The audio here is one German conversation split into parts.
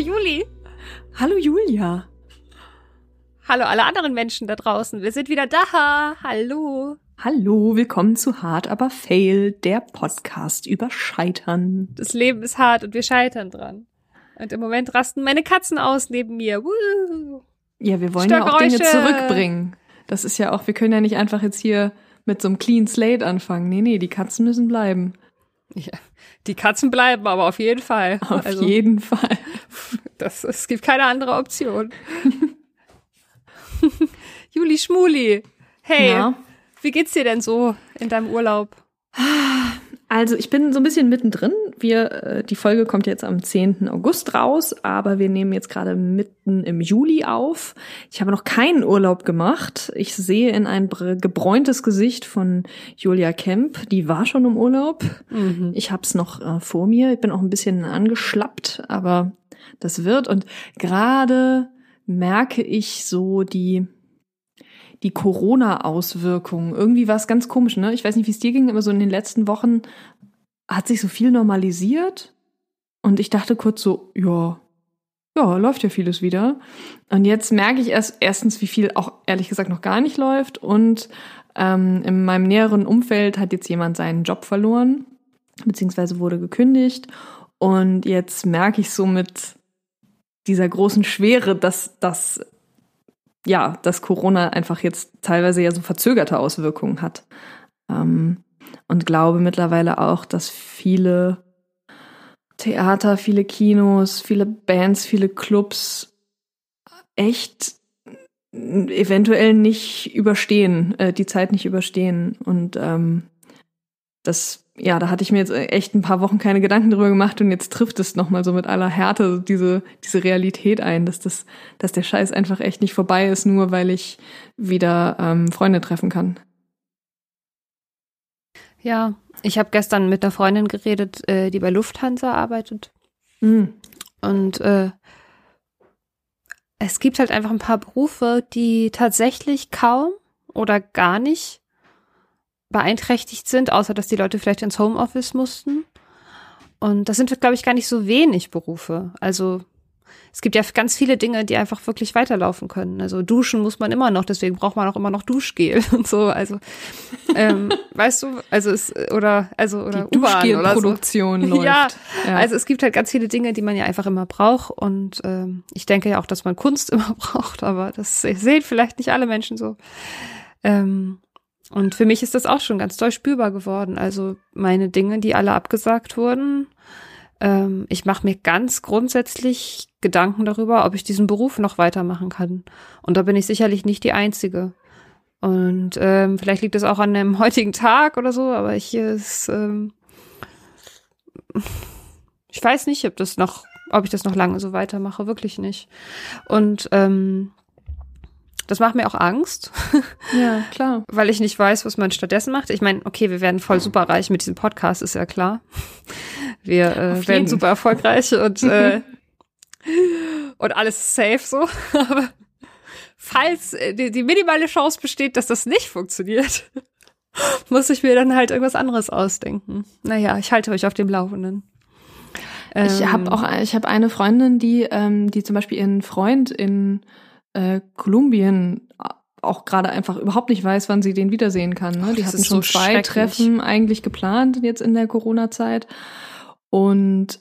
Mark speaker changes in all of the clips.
Speaker 1: Juli.
Speaker 2: Hallo Julia.
Speaker 1: Hallo alle anderen Menschen da draußen. Wir sind wieder da. Hallo.
Speaker 2: Hallo, willkommen zu Hart aber Fail, der Podcast über Scheitern.
Speaker 1: Das Leben ist hart und wir scheitern dran. Und im Moment rasten meine Katzen aus neben mir. Woo.
Speaker 2: Ja, wir wollen ja auch Dinge zurückbringen. Das ist ja auch, wir können ja nicht einfach jetzt hier mit so einem Clean Slate anfangen. Nee, nee, die Katzen müssen bleiben.
Speaker 1: Ja, die Katzen bleiben aber auf jeden Fall.
Speaker 2: Auf also, jeden Fall.
Speaker 1: Das, es gibt keine andere Option. Juli Schmuli. Hey, ja. wie geht's dir denn so in deinem Urlaub?
Speaker 2: Also ich bin so ein bisschen mittendrin. Wir, äh, die Folge kommt jetzt am 10. August raus, aber wir nehmen jetzt gerade mitten im Juli auf. Ich habe noch keinen Urlaub gemacht. Ich sehe in ein gebräuntes Gesicht von Julia Kemp. Die war schon im Urlaub. Mhm. Ich habe es noch äh, vor mir. Ich bin auch ein bisschen angeschlappt, aber das wird. Und gerade merke ich so die die Corona-Auswirkungen. Irgendwie war es ganz komisch, ne? Ich weiß nicht, wie es dir ging, aber so in den letzten Wochen hat sich so viel normalisiert. Und ich dachte kurz so, ja, ja, läuft ja vieles wieder. Und jetzt merke ich erst erstens, wie viel auch ehrlich gesagt noch gar nicht läuft. Und ähm, in meinem näheren Umfeld hat jetzt jemand seinen Job verloren, beziehungsweise wurde gekündigt. Und jetzt merke ich so mit dieser großen Schwere, dass das ja, dass Corona einfach jetzt teilweise ja so verzögerte Auswirkungen hat. Ähm, und glaube mittlerweile auch, dass viele Theater, viele Kinos, viele Bands, viele Clubs echt eventuell nicht überstehen, äh, die Zeit nicht überstehen. Und ähm, das ja, da hatte ich mir jetzt echt ein paar Wochen keine Gedanken drüber gemacht und jetzt trifft es nochmal so mit aller Härte diese, diese Realität ein, dass das, dass der Scheiß einfach echt nicht vorbei ist, nur weil ich wieder ähm, Freunde treffen kann.
Speaker 1: Ja, ich habe gestern mit einer Freundin geredet, äh, die bei Lufthansa arbeitet. Mhm. Und äh, es gibt halt einfach ein paar Berufe, die tatsächlich kaum oder gar nicht beeinträchtigt sind, außer dass die Leute vielleicht ins Homeoffice mussten. Und das sind, glaube ich, gar nicht so wenig Berufe. Also es gibt ja ganz viele Dinge, die einfach wirklich weiterlaufen können. Also duschen muss man immer noch, deswegen braucht man auch immer noch Duschgel und so. Also ähm, weißt du, also es oder also oder
Speaker 2: die Duschgelproduktion so. läuft.
Speaker 1: Ja, ja, also es gibt halt ganz viele Dinge, die man ja einfach immer braucht. Und ähm, ich denke ja auch, dass man Kunst immer braucht, aber das sehen vielleicht nicht alle Menschen so. Ähm, und für mich ist das auch schon ganz doll spürbar geworden. Also meine Dinge, die alle abgesagt wurden. Ähm, ich mache mir ganz grundsätzlich Gedanken darüber, ob ich diesen Beruf noch weitermachen kann. Und da bin ich sicherlich nicht die Einzige. Und ähm, vielleicht liegt es auch an dem heutigen Tag oder so, aber ich ist, ähm, ich weiß nicht, ob das noch, ob ich das noch lange so weitermache, wirklich nicht. Und ähm, das macht mir auch Angst.
Speaker 2: Ja, klar.
Speaker 1: Weil ich nicht weiß, was man stattdessen macht. Ich meine, okay, wir werden voll super reich mit diesem Podcast, ist ja klar. Wir äh, werden super erfolgreich und, äh, und alles safe so. Aber falls äh, die, die minimale Chance besteht, dass das nicht funktioniert, muss ich mir dann halt irgendwas anderes ausdenken. Naja, ich halte euch auf dem Laufenden.
Speaker 2: Ich habe ähm, auch, ich habe eine Freundin, die, ähm, die zum Beispiel ihren Freund in äh, Kolumbien auch gerade einfach überhaupt nicht weiß, wann sie den wiedersehen kann. Ne? Oh, die hatten schon so zwei Treffen eigentlich geplant jetzt in der Corona-Zeit. Und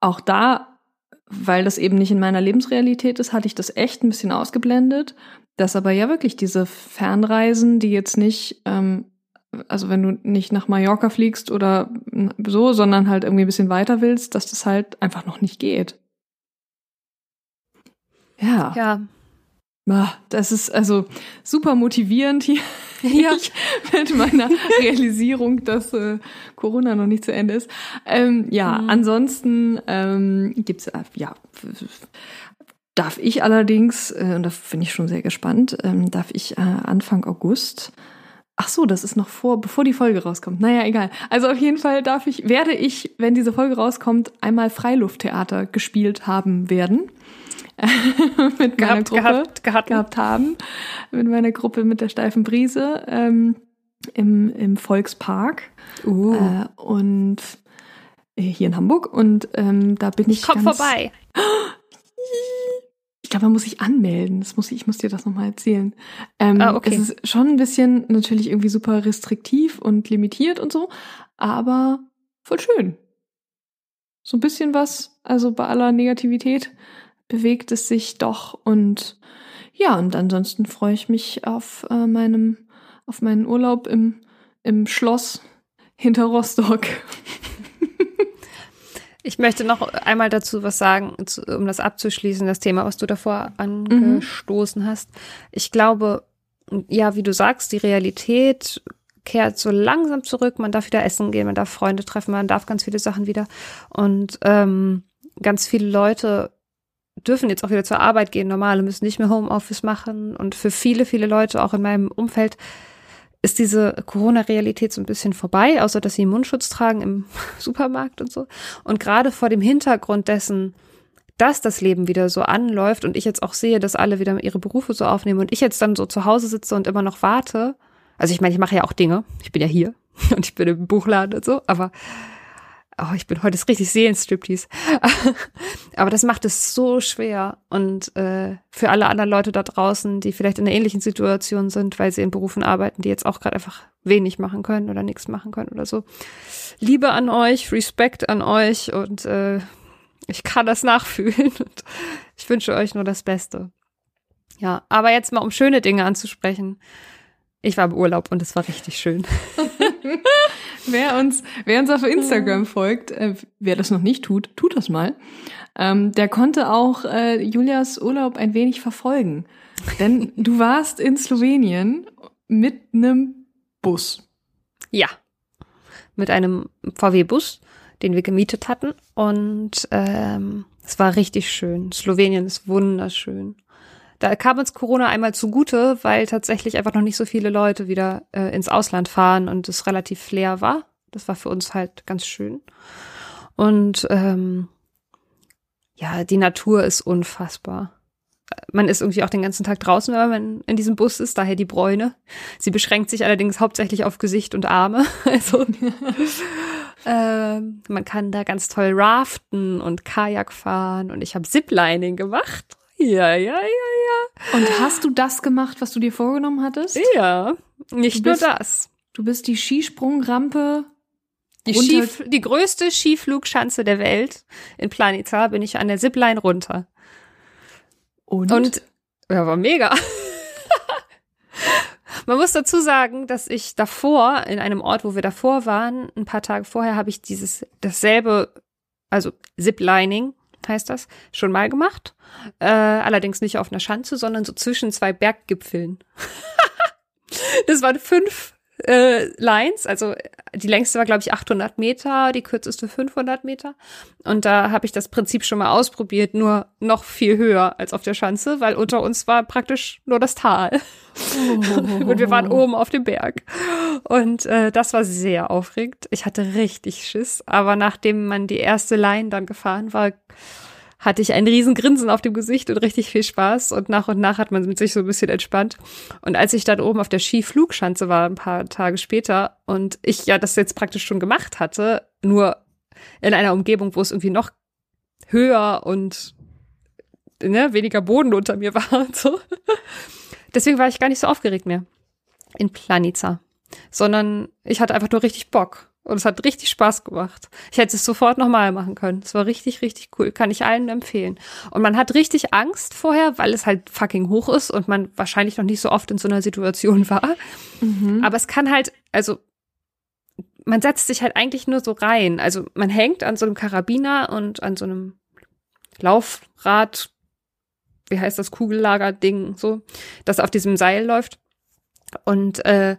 Speaker 2: auch da, weil das eben nicht in meiner Lebensrealität ist, hatte ich das echt ein bisschen ausgeblendet. Dass aber ja wirklich diese Fernreisen, die jetzt nicht, ähm, also wenn du nicht nach Mallorca fliegst oder so, sondern halt irgendwie ein bisschen weiter willst, dass das halt einfach noch nicht geht.
Speaker 1: Ja. Ja,
Speaker 2: das ist also super motivierend hier ja. mit meiner Realisierung, dass äh, Corona noch nicht zu Ende ist. Ähm, ja, mhm. ansonsten ähm, gibt's äh, ja darf ich allerdings äh, und da finde ich schon sehr gespannt, ähm, darf ich äh, Anfang August Ach so, das ist noch vor, bevor die Folge rauskommt. Naja, egal. Also auf jeden Fall darf ich, werde ich, wenn diese Folge rauskommt, einmal Freilufttheater gespielt haben werden. Mit meiner Gruppe
Speaker 1: gehabt, gehabt.
Speaker 2: gehabt haben, mit meiner Gruppe mit der steifen Brise ähm, im, im Volkspark
Speaker 1: uh.
Speaker 2: äh, und äh, hier in Hamburg und ähm, da bin ich,
Speaker 1: ich komm vorbei.
Speaker 2: Ich glaube, man muss sich anmelden. Das muss ich, ich muss dir das nochmal erzählen. Ähm,
Speaker 1: Ah, okay.
Speaker 2: Es ist schon ein bisschen natürlich irgendwie super restriktiv und limitiert und so, aber voll schön. So ein bisschen was, also bei aller Negativität bewegt es sich doch und ja, und ansonsten freue ich mich auf äh, meinem, auf meinen Urlaub im, im Schloss hinter Rostock.
Speaker 1: Ich möchte noch einmal dazu was sagen, um das abzuschließen, das Thema, was du davor angestoßen hast. Ich glaube, ja, wie du sagst, die Realität kehrt so langsam zurück. Man darf wieder essen gehen, man darf Freunde treffen, man darf ganz viele Sachen wieder. Und ähm, ganz viele Leute dürfen jetzt auch wieder zur Arbeit gehen, normale müssen nicht mehr Homeoffice machen. Und für viele, viele Leute, auch in meinem Umfeld, ist diese Corona-Realität so ein bisschen vorbei, außer dass sie Mundschutz tragen im Supermarkt und so. Und gerade vor dem Hintergrund dessen, dass das Leben wieder so anläuft und ich jetzt auch sehe, dass alle wieder ihre Berufe so aufnehmen und ich jetzt dann so zu Hause sitze und immer noch warte. Also ich meine, ich mache ja auch Dinge. Ich bin ja hier und ich bin im Buchladen und so, aber oh, ich bin heute richtig Seelenstriptease. aber das macht es so schwer und äh, für alle anderen Leute da draußen, die vielleicht in einer ähnlichen Situation sind, weil sie in Berufen arbeiten, die jetzt auch gerade einfach wenig machen können oder nichts machen können oder so. Liebe an euch, Respekt an euch und äh, ich kann das nachfühlen und ich wünsche euch nur das Beste. Ja, aber jetzt mal um schöne Dinge anzusprechen. Ich war im Urlaub und es war richtig schön.
Speaker 2: wer uns, wer uns auf Instagram folgt, äh, wer das noch nicht tut, tut das mal. Ähm, der konnte auch äh, Julias Urlaub ein wenig verfolgen. Denn du warst in Slowenien mit einem Bus.
Speaker 1: Ja, mit einem VW-Bus, den wir gemietet hatten. Und ähm, es war richtig schön. Slowenien ist wunderschön. Da kam uns Corona einmal zugute, weil tatsächlich einfach noch nicht so viele Leute wieder äh, ins Ausland fahren und es relativ leer war. Das war für uns halt ganz schön. Und ähm, ja, die Natur ist unfassbar. Man ist irgendwie auch den ganzen Tag draußen, wenn man in diesem Bus ist, daher die Bräune. Sie beschränkt sich allerdings hauptsächlich auf Gesicht und Arme. Also ähm, man kann da ganz toll raften und Kajak fahren und ich habe Ziplining gemacht. Ja, ja, ja, ja.
Speaker 2: Und hast du das gemacht, was du dir vorgenommen hattest?
Speaker 1: Ja, nicht
Speaker 2: Du
Speaker 1: nur
Speaker 2: bist-
Speaker 1: das.
Speaker 2: Du bist die Skisprungrampe.
Speaker 1: Die, Skif die größte Skiflugschanze der Welt in Planica bin ich an der Zipline runter.
Speaker 2: Und,
Speaker 1: Und ja, war mega. Man muss dazu sagen, dass ich davor, in einem Ort, wo wir davor waren, ein paar Tage vorher, habe ich dieses, dasselbe, also Ziplining heißt das, schon mal gemacht. Äh, allerdings nicht auf einer Schanze, sondern so zwischen zwei Berggipfeln. das waren fünf äh, Lines, also die längste war, glaube ich, 800 Meter, die kürzeste 500 Meter. Und da habe ich das Prinzip schon mal ausprobiert, nur noch viel höher als auf der Schanze, weil unter uns war praktisch nur das Tal. Und wir waren oben auf dem Berg. Und äh, das war sehr aufregend. Ich hatte richtig Schiss. Aber nachdem man die erste Line dann gefahren war, hatte ich ein riesen Grinsen auf dem Gesicht und richtig viel Spaß. Und nach und nach hat man sich so ein bisschen entspannt. Und als ich dann oben auf der Skiflugschanze war, ein paar Tage später, und ich ja das jetzt praktisch schon gemacht hatte, nur in einer Umgebung, wo es irgendwie noch höher und ne, weniger Boden unter mir war und so. Deswegen war ich gar nicht so aufgeregt mehr in Planica, sondern ich hatte einfach nur richtig Bock. Und es hat richtig Spaß gemacht. Ich hätte es sofort nochmal machen können. Es war richtig, richtig cool. Kann ich allen empfehlen. Und man hat richtig Angst vorher, weil es halt fucking hoch ist und man wahrscheinlich noch nicht so oft in so einer Situation war. Aber es kann halt, also man setzt sich halt eigentlich nur so rein. Also man hängt an so einem Karabiner und an so einem Laufrad, wie heißt das, Kugellager-Ding, so, das auf diesem Seil läuft. Und, äh,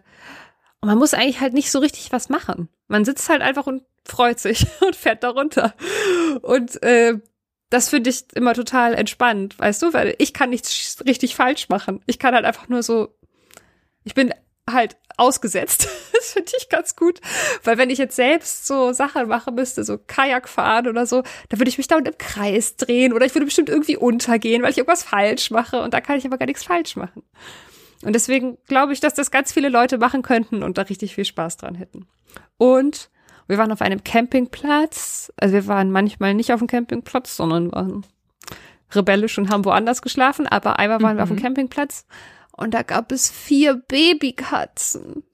Speaker 1: und man muss eigentlich halt nicht so richtig was machen. Man sitzt halt einfach und freut sich und fährt da runter. Und äh, das finde ich immer total entspannt, weißt du, weil ich kann nichts richtig falsch machen. Ich kann halt einfach nur so, ich bin halt ausgesetzt. Das finde ich ganz gut, weil wenn ich jetzt selbst so Sachen machen müsste, so Kajak fahren oder so, da würde ich mich dauernd im Kreis drehen oder ich würde bestimmt irgendwie untergehen, weil ich irgendwas falsch mache und da kann ich aber gar nichts falsch machen. Und deswegen glaube ich, dass das ganz viele Leute machen könnten und da richtig viel Spaß dran hätten. Und wir waren auf einem Campingplatz. Also wir waren manchmal nicht auf dem Campingplatz, sondern waren rebellisch und haben woanders geschlafen, aber einmal waren mhm. wir auf dem mhm. Campingplatz und da gab es vier Babykatzen.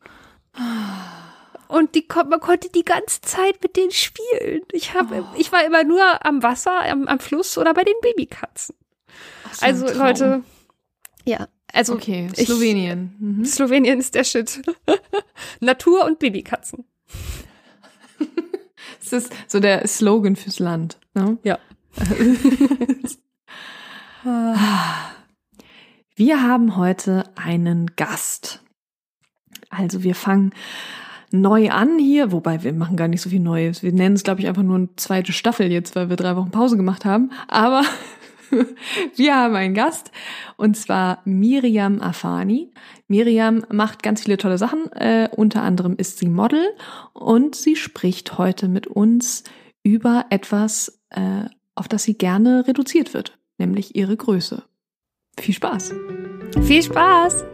Speaker 1: Und die, man konnte die ganze Zeit mit denen spielen. Ich, hab, oh. ich war immer nur am Wasser, am, am Fluss oder bei den Babykatzen. So also Leute, ja, also
Speaker 2: okay, Slowenien.
Speaker 1: Ich, mhm. Slowenien ist der Shit. Natur und Babykatzen.
Speaker 2: das ist so der Slogan fürs Land. Ne?
Speaker 1: Ja.
Speaker 2: Wir haben heute einen Gast. Also wir fangen neu an hier, wobei wir machen gar nicht so viel Neues. Wir nennen es, glaube ich, einfach nur eine zweite Staffel jetzt, weil wir drei Wochen Pause gemacht haben. Aber wir haben einen Gast und zwar Miriam Afani. Miriam macht ganz viele tolle Sachen. Äh, unter anderem ist sie Model und sie spricht heute mit uns über etwas, äh, auf das sie gerne reduziert wird, nämlich ihre Größe. Viel Spaß!
Speaker 1: Viel Spaß!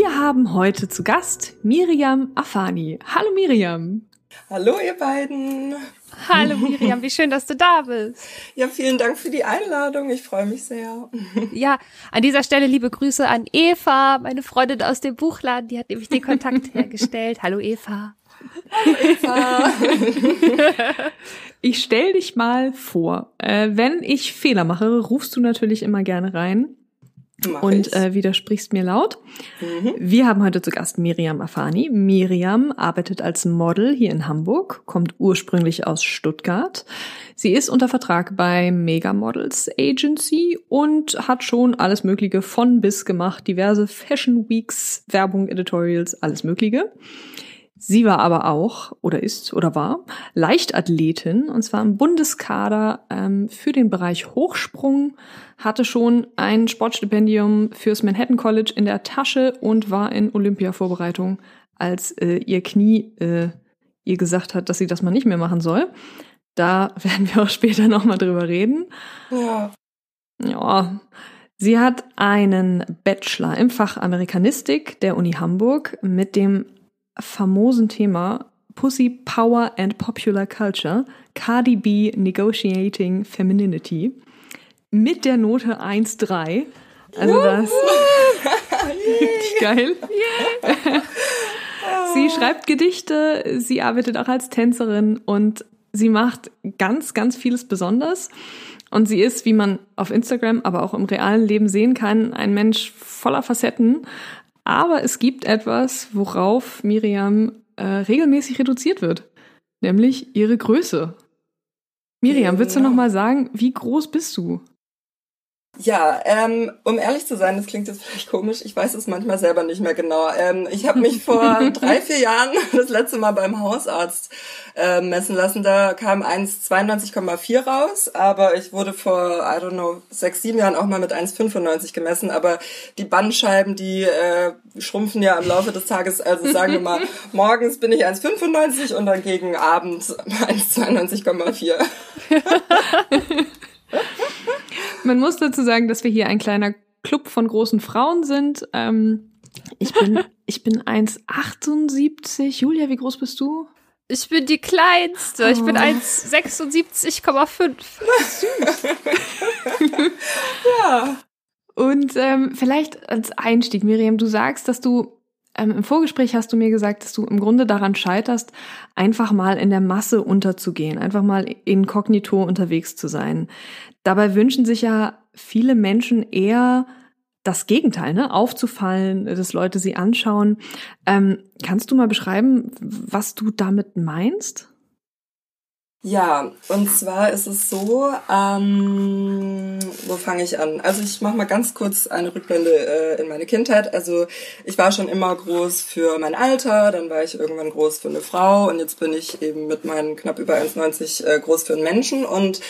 Speaker 2: Haben heute zu Gast Miriam Afani. Hallo Miriam.
Speaker 3: Hallo ihr beiden.
Speaker 1: Hallo Miriam, wie schön, dass du da bist.
Speaker 3: Ja, vielen Dank für die Einladung. Ich freue mich sehr.
Speaker 1: Ja, an dieser Stelle liebe Grüße an Eva, meine Freundin aus dem Buchladen, die hat nämlich den Kontakt hergestellt. Hallo Eva.
Speaker 3: Hallo Eva.
Speaker 2: Ich stell dich mal vor. Äh, wenn ich Fehler mache, rufst du natürlich immer gerne rein. Mach und äh, widersprichst mir laut. Mhm. Wir haben heute zu Gast Miriam Afani. Miriam arbeitet als Model hier in Hamburg, kommt ursprünglich aus Stuttgart. Sie ist unter Vertrag bei Mega Models Agency und hat schon alles Mögliche von bis gemacht, diverse Fashion Weeks, Werbung, Editorials, alles Mögliche. Sie war aber auch oder ist oder war Leichtathletin und zwar im Bundeskader ähm, für den Bereich Hochsprung, hatte schon ein Sportstipendium fürs Manhattan College in der Tasche und war in Olympia-Vorbereitung, als äh, ihr Knie äh, ihr gesagt hat, dass sie das mal nicht mehr machen soll. Da werden wir auch später nochmal drüber reden.
Speaker 3: Ja.
Speaker 2: Ja. Sie hat einen Bachelor im Fach Amerikanistik der Uni Hamburg mit dem famosen Thema Pussy Power and Popular Culture, Cardi B Negotiating Femininity mit der Note 1,3. Also das richtig geil. sie schreibt Gedichte, sie arbeitet auch als Tänzerin und sie macht ganz, ganz vieles besonders. Und sie ist, wie man auf Instagram, aber auch im realen Leben sehen kann, ein Mensch voller Facetten. Aber es gibt etwas, worauf Miriam äh, regelmäßig reduziert wird, nämlich ihre Größe. Miriam, willst du noch mal sagen, wie groß bist du?
Speaker 3: Ja, ähm, um ehrlich zu sein, das klingt jetzt vielleicht komisch, ich weiß es manchmal selber nicht mehr genau. Ähm, ich habe mich vor drei, vier Jahren das letzte Mal beim Hausarzt äh, messen lassen. Da kam 1,92,4 raus, aber ich wurde vor, I don't know, sechs, sieben Jahren auch mal mit 1,95 gemessen. Aber die Bandscheiben, die äh, schrumpfen ja im Laufe des Tages. Also sagen wir mal, morgens bin ich 1,95 und dann gegen Abend 1,92,4.
Speaker 2: Man muss dazu sagen, dass wir hier ein kleiner Club von großen Frauen sind. Ähm, ich bin, ich bin 1,78. Julia, wie groß bist du?
Speaker 1: Ich bin die kleinste. Ich bin 1,76,5.
Speaker 2: Süß. ja. Und ähm, vielleicht als Einstieg, Miriam, du sagst, dass du ähm, im Vorgespräch hast du mir gesagt, dass du im Grunde daran scheiterst, einfach mal in der Masse unterzugehen, einfach mal inkognito unterwegs zu sein. Dabei wünschen sich ja viele Menschen eher das Gegenteil, ne? aufzufallen, dass Leute sie anschauen. Ähm, kannst du mal beschreiben, was du damit meinst?
Speaker 3: Ja, und zwar ist es so, ähm, wo fange ich an? Also ich mache mal ganz kurz eine Rückblende äh, in meine Kindheit. Also ich war schon immer groß für mein Alter, dann war ich irgendwann groß für eine Frau und jetzt bin ich eben mit meinen knapp über 1,90 äh, groß für einen Menschen und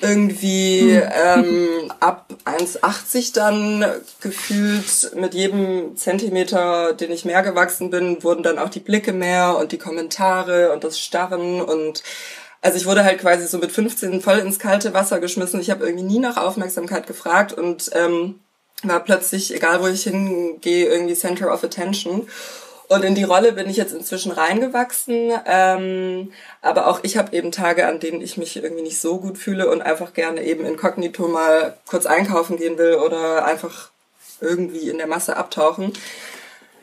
Speaker 3: irgendwie ähm, ab 1,80 dann gefühlt mit jedem Zentimeter, den ich mehr gewachsen bin, wurden dann auch die Blicke mehr und die Kommentare und das Starren und also ich wurde halt quasi so mit 15 voll ins kalte Wasser geschmissen. Ich habe irgendwie nie nach Aufmerksamkeit gefragt und ähm, war plötzlich, egal wo ich hingehe, irgendwie Center of Attention. Und in die Rolle bin ich jetzt inzwischen reingewachsen. Ähm, aber auch ich habe eben Tage, an denen ich mich irgendwie nicht so gut fühle und einfach gerne eben inkognito mal kurz einkaufen gehen will oder einfach irgendwie in der Masse abtauchen.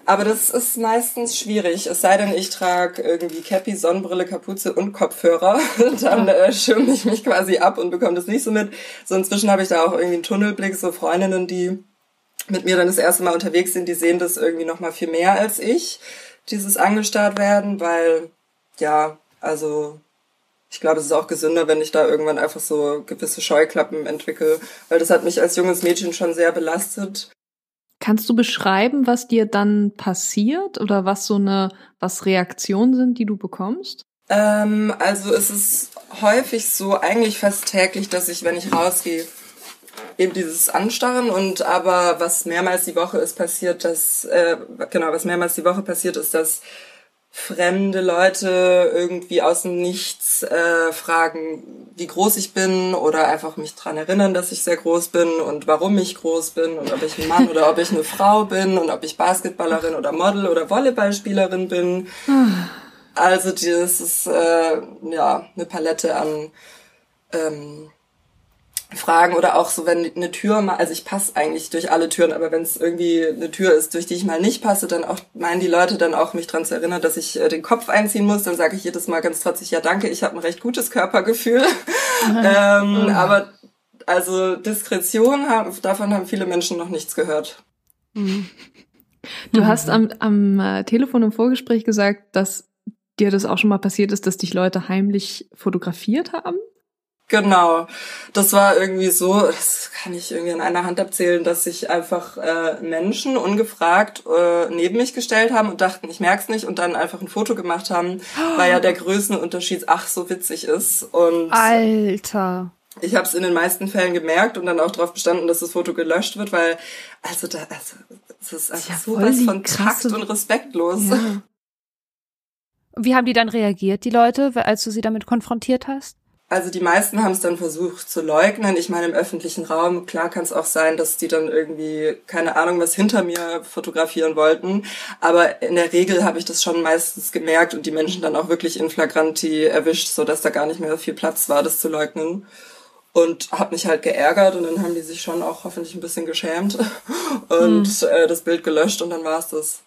Speaker 3: Aber das ist meistens schwierig. Es sei denn, ich trage irgendwie Cappy, Sonnenbrille, Kapuze und Kopfhörer. Dann äh, schirme ich mich quasi ab und bekomme das nicht so mit. So inzwischen habe ich da auch irgendwie einen Tunnelblick, so Freundinnen, die mit mir dann das erste Mal unterwegs sind, die sehen das irgendwie noch mal viel mehr als ich, dieses angestarrt werden, weil ja, also ich glaube, es ist auch gesünder, wenn ich da irgendwann einfach so gewisse Scheuklappen entwickle, weil das hat mich als junges Mädchen schon sehr belastet.
Speaker 2: Kannst du beschreiben, was dir dann passiert oder was so eine, was Reaktionen sind, die du bekommst?
Speaker 3: Ähm, also es ist häufig so, eigentlich fast täglich, dass ich, wenn ich rausgehe, eben dieses Anstarren und aber was mehrmals die Woche ist passiert, dass, äh, genau, was mehrmals die Woche passiert ist, dass fremde Leute irgendwie aus dem Nichts äh, fragen, wie groß ich bin oder einfach mich dran erinnern, dass ich sehr groß bin und warum ich groß bin und ob ich ein Mann oder ob ich eine Frau bin und ob ich Basketballerin oder Model oder Volleyballspielerin bin. Also das ist äh, ja eine Palette an ähm, Fragen oder auch so, wenn eine Tür mal, also ich passe eigentlich durch alle Türen, aber wenn es irgendwie eine Tür ist, durch die ich mal nicht passe, dann auch meinen die Leute dann auch mich dran zu erinnern, dass ich äh, den Kopf einziehen muss. Dann sage ich jedes Mal ganz trotzig, ja danke, ich habe ein recht gutes Körpergefühl. ähm, aber also Diskretion, haben, davon haben viele Menschen noch nichts gehört.
Speaker 2: Mhm. Du mhm. hast am, am äh, Telefon im Vorgespräch gesagt, dass dir das auch schon mal passiert ist, dass dich Leute heimlich fotografiert haben?
Speaker 3: Genau, das war irgendwie so, das kann ich irgendwie in einer Hand abzählen, dass sich einfach äh, Menschen ungefragt äh, neben mich gestellt haben und dachten, ich merk's nicht und dann einfach ein Foto gemacht haben, oh. weil ja der Größenunterschied ach so witzig ist und
Speaker 1: Alter.
Speaker 3: Ich habe es in den meisten Fällen gemerkt und dann auch darauf bestanden, dass das Foto gelöscht wird, weil also da also es ist einfach ja sowas von Takt und respektlos. Ja.
Speaker 1: Wie haben die dann reagiert, die Leute, als du sie damit konfrontiert hast?
Speaker 3: Also die meisten haben es dann versucht zu leugnen. Ich meine, im öffentlichen Raum, klar kann es auch sein, dass die dann irgendwie, keine Ahnung, was hinter mir fotografieren wollten. Aber in der Regel habe ich das schon meistens gemerkt und die Menschen dann auch wirklich in flagranti erwischt, so dass da gar nicht mehr so viel Platz war, das zu leugnen. Und habe mich halt geärgert und dann haben die sich schon auch hoffentlich ein bisschen geschämt und hm. äh, das Bild gelöscht und dann war es das.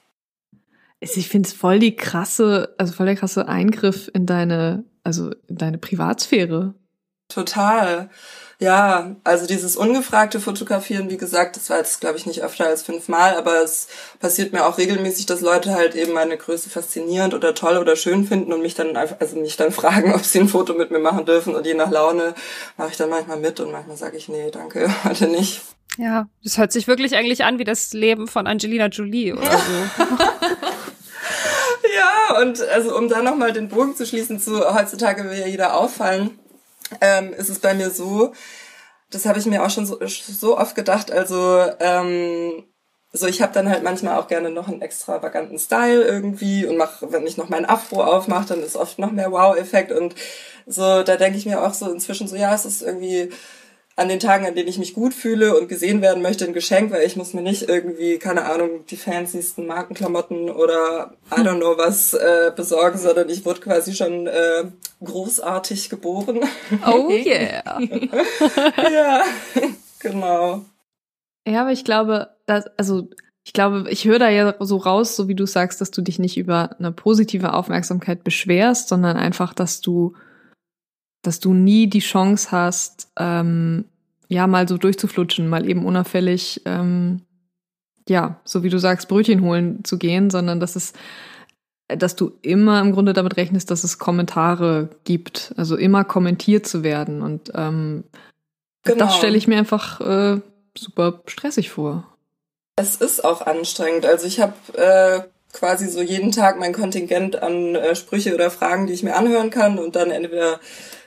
Speaker 2: Ich finde es voll die krasse, also voll der krasse Eingriff in deine also deine Privatsphäre.
Speaker 3: Total. Ja, also dieses ungefragte Fotografieren, wie gesagt, das war jetzt, glaube ich, nicht öfter als fünfmal, aber es passiert mir auch regelmäßig, dass Leute halt eben meine Größe faszinierend oder toll oder schön finden und mich dann einfach, also mich dann fragen, ob sie ein Foto mit mir machen dürfen und je nach Laune mache ich dann manchmal mit und manchmal sage ich, nee, danke, heute nicht.
Speaker 1: Ja, das hört sich wirklich eigentlich an wie das Leben von Angelina Jolie oder so.
Speaker 3: Und also um da nochmal den Bogen zu schließen zu heutzutage will ja jeder auffallen, ähm, ist es bei mir so, das habe ich mir auch schon so, so oft gedacht, also ähm, so ich habe dann halt manchmal auch gerne noch einen extravaganten Style irgendwie und mach, wenn ich noch meinen Afro aufmache, dann ist oft noch mehr Wow-Effekt und so, da denke ich mir auch so inzwischen so, ja, es ist irgendwie an den Tagen, an denen ich mich gut fühle und gesehen werden möchte, ein Geschenk, weil ich muss mir nicht irgendwie, keine Ahnung, die fancysten Markenklamotten oder I don't know was äh, besorgen, sondern ich wurde quasi schon äh, großartig geboren.
Speaker 1: Oh yeah.
Speaker 3: ja, genau.
Speaker 2: Ja, aber ich glaube, dass, also ich glaube, ich höre da ja so raus, so wie du sagst, dass du dich nicht über eine positive Aufmerksamkeit beschwerst, sondern einfach, dass du dass du nie die Chance hast, ähm, ja, mal so durchzuflutschen, mal eben unauffällig, ähm, ja, so wie du sagst, Brötchen holen zu gehen, sondern dass es, dass du immer im Grunde damit rechnest, dass es Kommentare gibt, also immer kommentiert zu werden. Und ähm, genau. das stelle ich mir einfach äh, super stressig vor.
Speaker 3: Es ist auch anstrengend. Also ich habe äh, quasi so jeden Tag mein Kontingent an äh, Sprüche oder Fragen, die ich mir anhören kann und dann entweder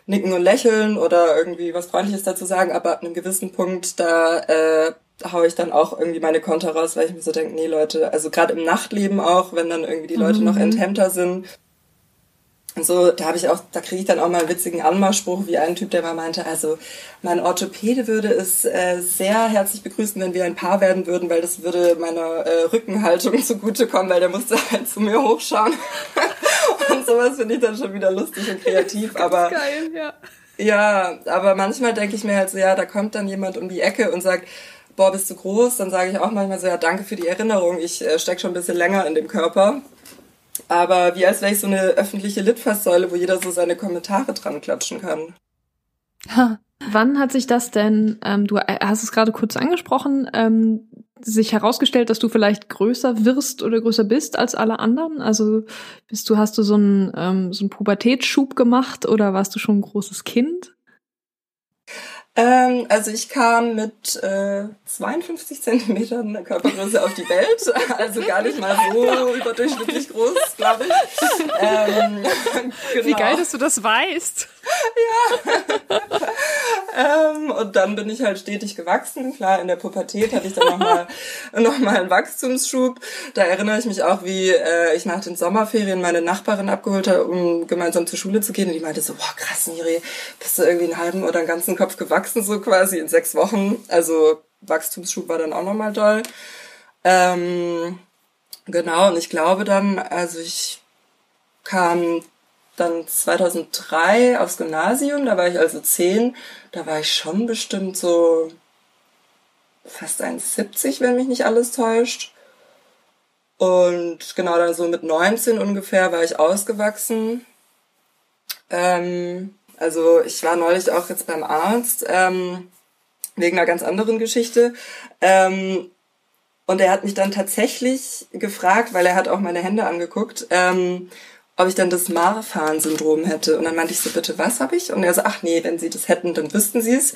Speaker 3: nicken und lächeln oder irgendwie was Freundliches dazu sagen, aber ab einem gewissen Punkt, da äh, haue ich dann auch irgendwie meine Konter raus, weil ich mir so denke, nee Leute, also gerade im Nachtleben auch, wenn dann irgendwie die Leute mhm. noch enthemmter sind, Und so, da habe ich auch, da kriege ich dann auch mal einen witzigen Anmachspruch, wie ein Typ, der mal meinte, also mein Orthopäde würde es äh, sehr herzlich begrüßen, wenn wir ein Paar werden würden, weil das würde meiner äh, Rückenhaltung zugutekommen, weil der musste halt zu mir hochschauen. und sowas finde ich dann schon wieder lustig und kreativ. aber
Speaker 1: geil, ja.
Speaker 3: Ja, aber manchmal denke ich mir halt so, ja, da kommt dann jemand um die Ecke und sagt, boah, bist du groß? Dann sage ich auch manchmal so, ja, danke für die Erinnerung. Ich äh, stecke schon ein bisschen länger in dem Körper. Aber wie als wäre ich so eine öffentliche Litfaßsäule, wo jeder so seine Kommentare dran klatschen kann.
Speaker 2: Ha. Wann hat sich das denn, ähm, du äh, hast es gerade kurz angesprochen, ähm, sich herausgestellt, dass du vielleicht größer wirst oder größer bist als alle anderen? Also bist du, hast du so einen, ähm, so einen Pubertätsschub gemacht oder warst du schon ein großes Kind?
Speaker 3: Ähm, also ich kam mit äh, 52 Zentimetern Körpergröße auf die Welt, also gar nicht mal so überdurchschnittlich groß, glaube ich. Ähm,
Speaker 1: genau. Wie geil, dass du das weißt.
Speaker 3: Ja. ähm, und dann bin ich halt stetig gewachsen. Klar, in der Pubertät hatte ich dann nochmal noch mal einen Wachstumsschub. Da erinnere ich mich auch, wie äh, ich nach den Sommerferien meine Nachbarin abgeholt habe, um gemeinsam zur Schule zu gehen. Und die meinte so, boah krass, Miri, bist du irgendwie einen halben oder einen ganzen Kopf gewachsen? so quasi in sechs Wochen. Also Wachstumsschub war dann auch nochmal doll. Ähm, genau, und ich glaube dann, also ich kam dann 2003 aufs Gymnasium, da war ich also zehn, da war ich schon bestimmt so fast 1,70, wenn mich nicht alles täuscht. Und genau dann so mit 19 ungefähr war ich ausgewachsen. Ähm, also ich war neulich auch jetzt beim Arzt ähm, wegen einer ganz anderen Geschichte. Ähm, und er hat mich dann tatsächlich gefragt, weil er hat auch meine Hände angeguckt, ähm, ob ich dann das Marfan-Syndrom hätte. Und dann meinte ich so, bitte, was habe ich? Und er so, ach nee, wenn Sie das hätten, dann wüssten Sie es.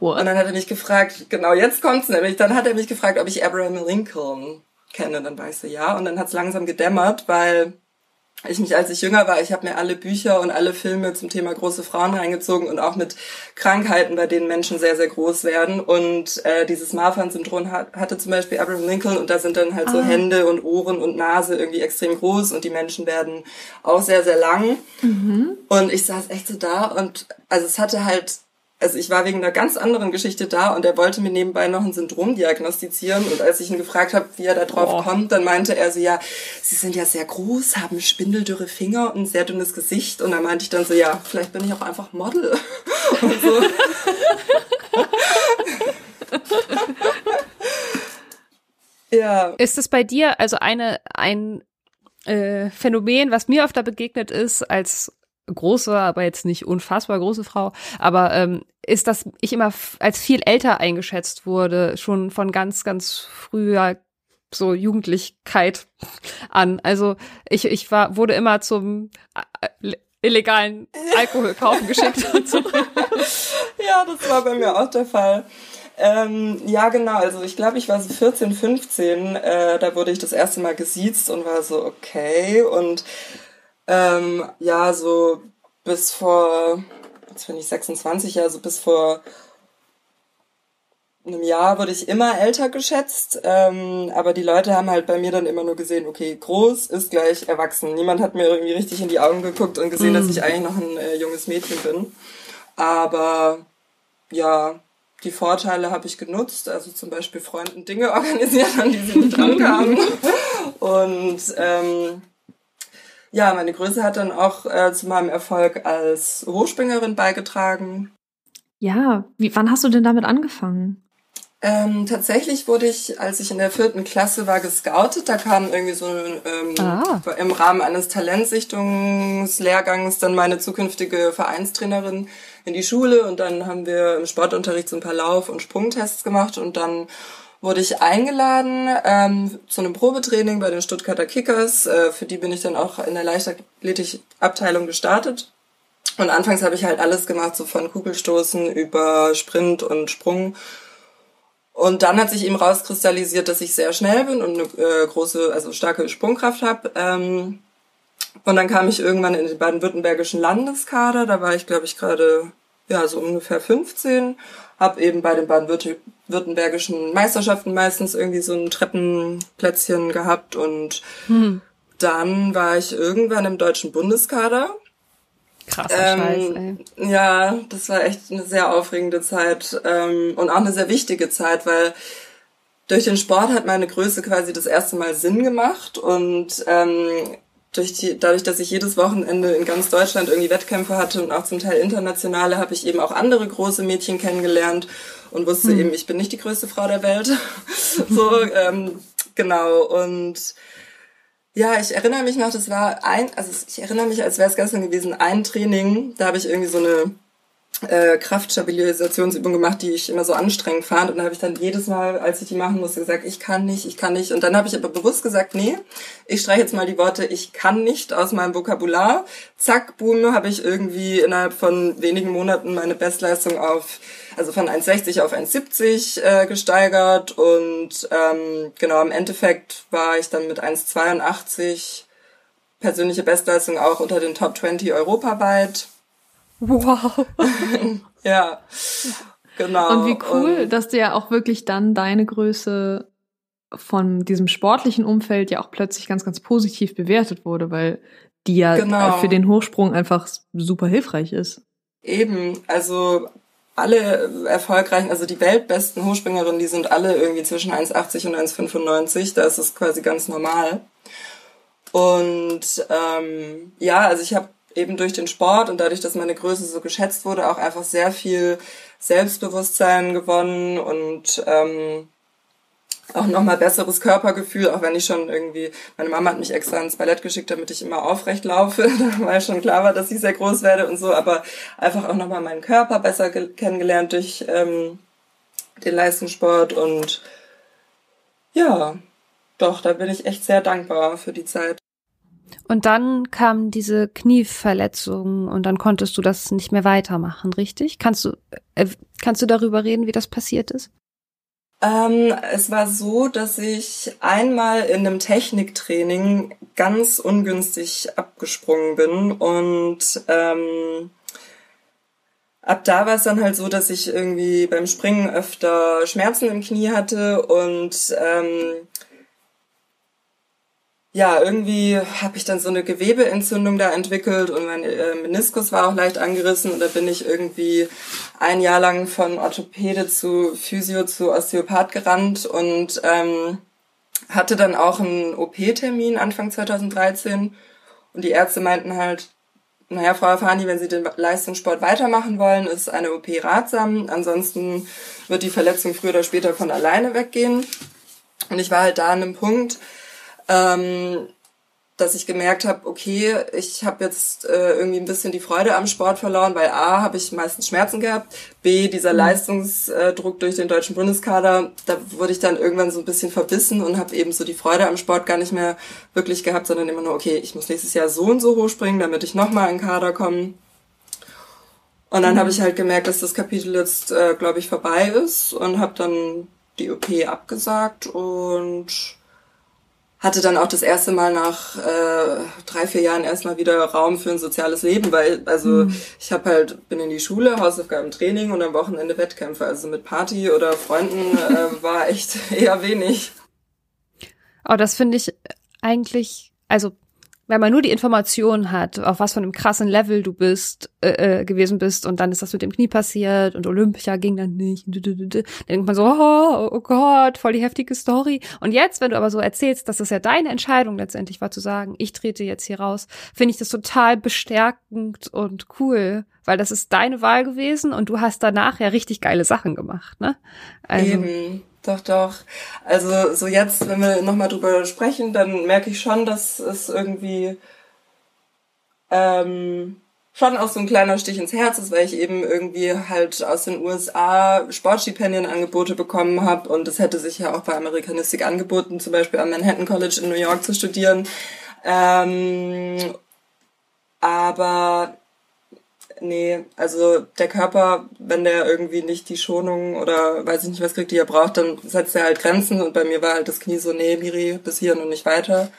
Speaker 3: Und dann hat er mich gefragt, genau jetzt kommt's nämlich, dann hat er mich gefragt, ob ich Abraham Lincoln kenne. Dann war ich so, ja. Und dann hat's langsam gedämmert, weil ich mich, als ich jünger war, ich habe mir alle Bücher und alle Filme zum Thema große Frauen reingezogen und auch mit Krankheiten, bei denen Menschen sehr, sehr groß werden. Und äh, dieses Marfan-Syndrom hat, hatte zum Beispiel Abraham Lincoln und da sind dann halt ah. so Hände und Ohren und Nase irgendwie extrem groß und die Menschen werden auch sehr, sehr lang. Mhm. Und ich saß echt so da und also es hatte halt also ich war wegen einer ganz anderen Geschichte da und er wollte mir nebenbei noch ein Syndrom diagnostizieren und als ich ihn gefragt habe, wie er da drauf oh. kommt, dann meinte er so, ja, Sie sind ja sehr groß, haben spindeldürre Finger und ein sehr dünnes Gesicht und dann meinte ich dann so, ja, vielleicht bin ich auch einfach Model und so.
Speaker 1: ja. Ist es bei dir also eine ein äh, Phänomen, was mir öfter begegnet ist als große, aber jetzt nicht unfassbar große Frau, aber ähm, ist, dass ich immer als viel älter eingeschätzt wurde, schon von ganz, ganz früher so Jugendlichkeit an. Also ich, ich war, wurde immer zum illegalen Alkohol kaufen geschickt und so.
Speaker 3: ja, das war bei mir auch der Fall. Ähm, ja, genau. Also ich glaube, ich war so 14, 15. Äh, da wurde ich das erste Mal gesiezt und war so, okay. Und ähm, ja, so bis vor, jetzt bin ich 26, ja, so bis vor einem Jahr wurde ich immer älter geschätzt, ähm, aber die Leute haben halt bei mir dann immer nur gesehen, okay, groß ist gleich erwachsen. Niemand hat mir irgendwie richtig in die Augen geguckt und gesehen, mm. dass ich eigentlich noch ein äh, junges Mädchen bin. Aber ja, die Vorteile habe ich genutzt, also zum Beispiel Freunden Dinge organisiert, an die sie nicht rankamen. und ähm, ja, meine Größe hat dann auch äh, zu meinem Erfolg als Hochspringerin beigetragen.
Speaker 2: Ja, wie, wann hast du denn damit angefangen?
Speaker 3: Ähm, tatsächlich wurde ich, als ich in der vierten Klasse war, gescoutet. Da kam irgendwie so ähm, ah. im Rahmen eines Talentsichtungslehrgangs dann meine zukünftige Vereinstrainerin in die Schule und dann haben wir im Sportunterricht so ein paar Lauf- und Sprungtests gemacht und dann wurde ich eingeladen ähm, zu einem Probetraining bei den Stuttgarter Kickers. Äh, für die bin ich dann auch in der Leichtathletik-Abteilung gestartet. Und anfangs habe ich halt alles gemacht, so von Kugelstoßen über Sprint und Sprung. Und dann hat sich eben rauskristallisiert, dass ich sehr schnell bin und eine äh, große, also starke Sprungkraft habe. Ähm, und dann kam ich irgendwann in den baden-württembergischen Landeskader. Da war ich, glaube ich, gerade ja so ungefähr 15 habe eben bei den baden-württembergischen Meisterschaften meistens irgendwie so ein Treppenplätzchen gehabt und hm. dann war ich irgendwann im deutschen Bundeskader
Speaker 1: Krasser ähm, Scheiß, ey.
Speaker 3: Ja, das war echt eine sehr aufregende Zeit ähm, und auch eine sehr wichtige Zeit, weil durch den Sport hat meine Größe quasi das erste Mal Sinn gemacht und ähm, durch die, dadurch, dass ich jedes Wochenende in ganz Deutschland irgendwie Wettkämpfe hatte und auch zum Teil internationale, habe ich eben auch andere große Mädchen kennengelernt und wusste mhm. eben, ich bin nicht die größte Frau der Welt. so, ähm, genau. Und ja, ich erinnere mich noch, das war ein, also ich erinnere mich, als wäre es gestern gewesen, ein Training, da habe ich irgendwie so eine äh, Kraftstabilisationsübung gemacht, die ich immer so anstrengend fand. Und da habe ich dann jedes Mal, als ich die machen musste, gesagt, ich kann nicht, ich kann nicht. Und dann habe ich aber bewusst gesagt, nee, ich streiche jetzt mal die Worte, ich kann nicht aus meinem Vokabular. Zack, boom, habe ich irgendwie innerhalb von wenigen Monaten meine Bestleistung auf, also von 1,60 auf 1,70 äh, gesteigert. Und ähm, genau, im Endeffekt war ich dann mit 1,82 persönliche Bestleistung auch unter den Top 20 europaweit.
Speaker 2: Wow.
Speaker 3: ja, genau.
Speaker 2: Und wie cool, und dass dir ja auch wirklich dann deine Größe von diesem sportlichen Umfeld ja auch plötzlich ganz, ganz positiv bewertet wurde, weil die ja genau. für den Hochsprung einfach super hilfreich ist.
Speaker 3: Eben, also alle erfolgreichen, also die weltbesten Hochspringerinnen, die sind alle irgendwie zwischen 1,80 und 1,95. Da ist es quasi ganz normal. Und ähm, ja, also ich habe eben durch den Sport und dadurch, dass meine Größe so geschätzt wurde, auch einfach sehr viel Selbstbewusstsein gewonnen und ähm, auch nochmal besseres Körpergefühl, auch wenn ich schon irgendwie, meine Mama hat mich extra ins Ballett geschickt, damit ich immer aufrecht laufe, weil schon klar war, dass ich sehr groß werde und so, aber einfach auch nochmal meinen Körper besser kennengelernt durch ähm, den Leistungssport und ja, doch, da bin ich echt sehr dankbar für die Zeit.
Speaker 1: Und dann kam diese Knieverletzung und dann konntest du das nicht mehr weitermachen, richtig? Kannst du, äh, kannst du darüber reden, wie das passiert ist?
Speaker 3: Ähm, es war so, dass ich einmal in einem Techniktraining ganz ungünstig abgesprungen bin und ähm, ab da war es dann halt so, dass ich irgendwie beim Springen öfter Schmerzen im Knie hatte und ähm, ja, irgendwie habe ich dann so eine Gewebeentzündung da entwickelt und mein äh, Meniskus war auch leicht angerissen und da bin ich irgendwie ein Jahr lang von Orthopäde zu Physio zu Osteopath gerannt und ähm, hatte dann auch einen OP-Termin Anfang 2013 und die Ärzte meinten halt, naja, Frau Afani, wenn Sie den Leistungssport weitermachen wollen, ist eine OP ratsam. Ansonsten wird die Verletzung früher oder später von alleine weggehen. Und ich war halt da an einem Punkt, ähm, dass ich gemerkt habe, okay, ich habe jetzt äh, irgendwie ein bisschen die Freude am Sport verloren, weil A, habe ich meistens Schmerzen gehabt, B, dieser mhm. Leistungsdruck durch den deutschen Bundeskader, da wurde ich dann irgendwann so ein bisschen verbissen und habe eben so die Freude am Sport gar nicht mehr wirklich gehabt, sondern immer nur, okay, ich muss nächstes Jahr so und so hochspringen, damit ich nochmal in den Kader komme. Und dann mhm. habe ich halt gemerkt, dass das Kapitel jetzt, äh, glaube ich, vorbei ist und habe dann die OP abgesagt und hatte dann auch das erste Mal nach äh, drei, vier Jahren erstmal wieder Raum für ein soziales Leben, weil also mhm. ich habe halt, bin in die Schule, Hausaufgaben, Training und am Wochenende Wettkämpfe. Also mit Party oder Freunden äh, war echt eher wenig.
Speaker 1: Oh, das finde ich eigentlich, also wenn man nur die Information hat, auf was von einem krassen Level du bist, äh, äh, gewesen bist und dann ist das mit dem Knie passiert und Olympia ging dann nicht, dann denkt man so, oh, oh Gott, voll die heftige Story. Und jetzt, wenn du aber so erzählst, dass das ja deine Entscheidung letztendlich war zu sagen, ich trete jetzt hier raus, finde ich das total bestärkend und cool, weil das ist deine Wahl gewesen und du hast danach ja richtig geile Sachen gemacht, ne?
Speaker 3: Also, Eben. Doch, doch. Also so jetzt, wenn wir nochmal drüber sprechen, dann merke ich schon, dass es irgendwie ähm, schon auch so ein kleiner Stich ins Herz ist, weil ich eben irgendwie halt aus den USA Sportstipendienangebote bekommen habe und es hätte sich ja auch bei Amerikanistik angeboten, zum Beispiel am Manhattan College in New York zu studieren. Ähm, aber nee, also der Körper, wenn der irgendwie nicht die Schonung oder weiß ich nicht, was kriegt, die er braucht, dann setzt er halt Grenzen und bei mir war halt das Knie so, nee, Miri, bis hier und nicht weiter.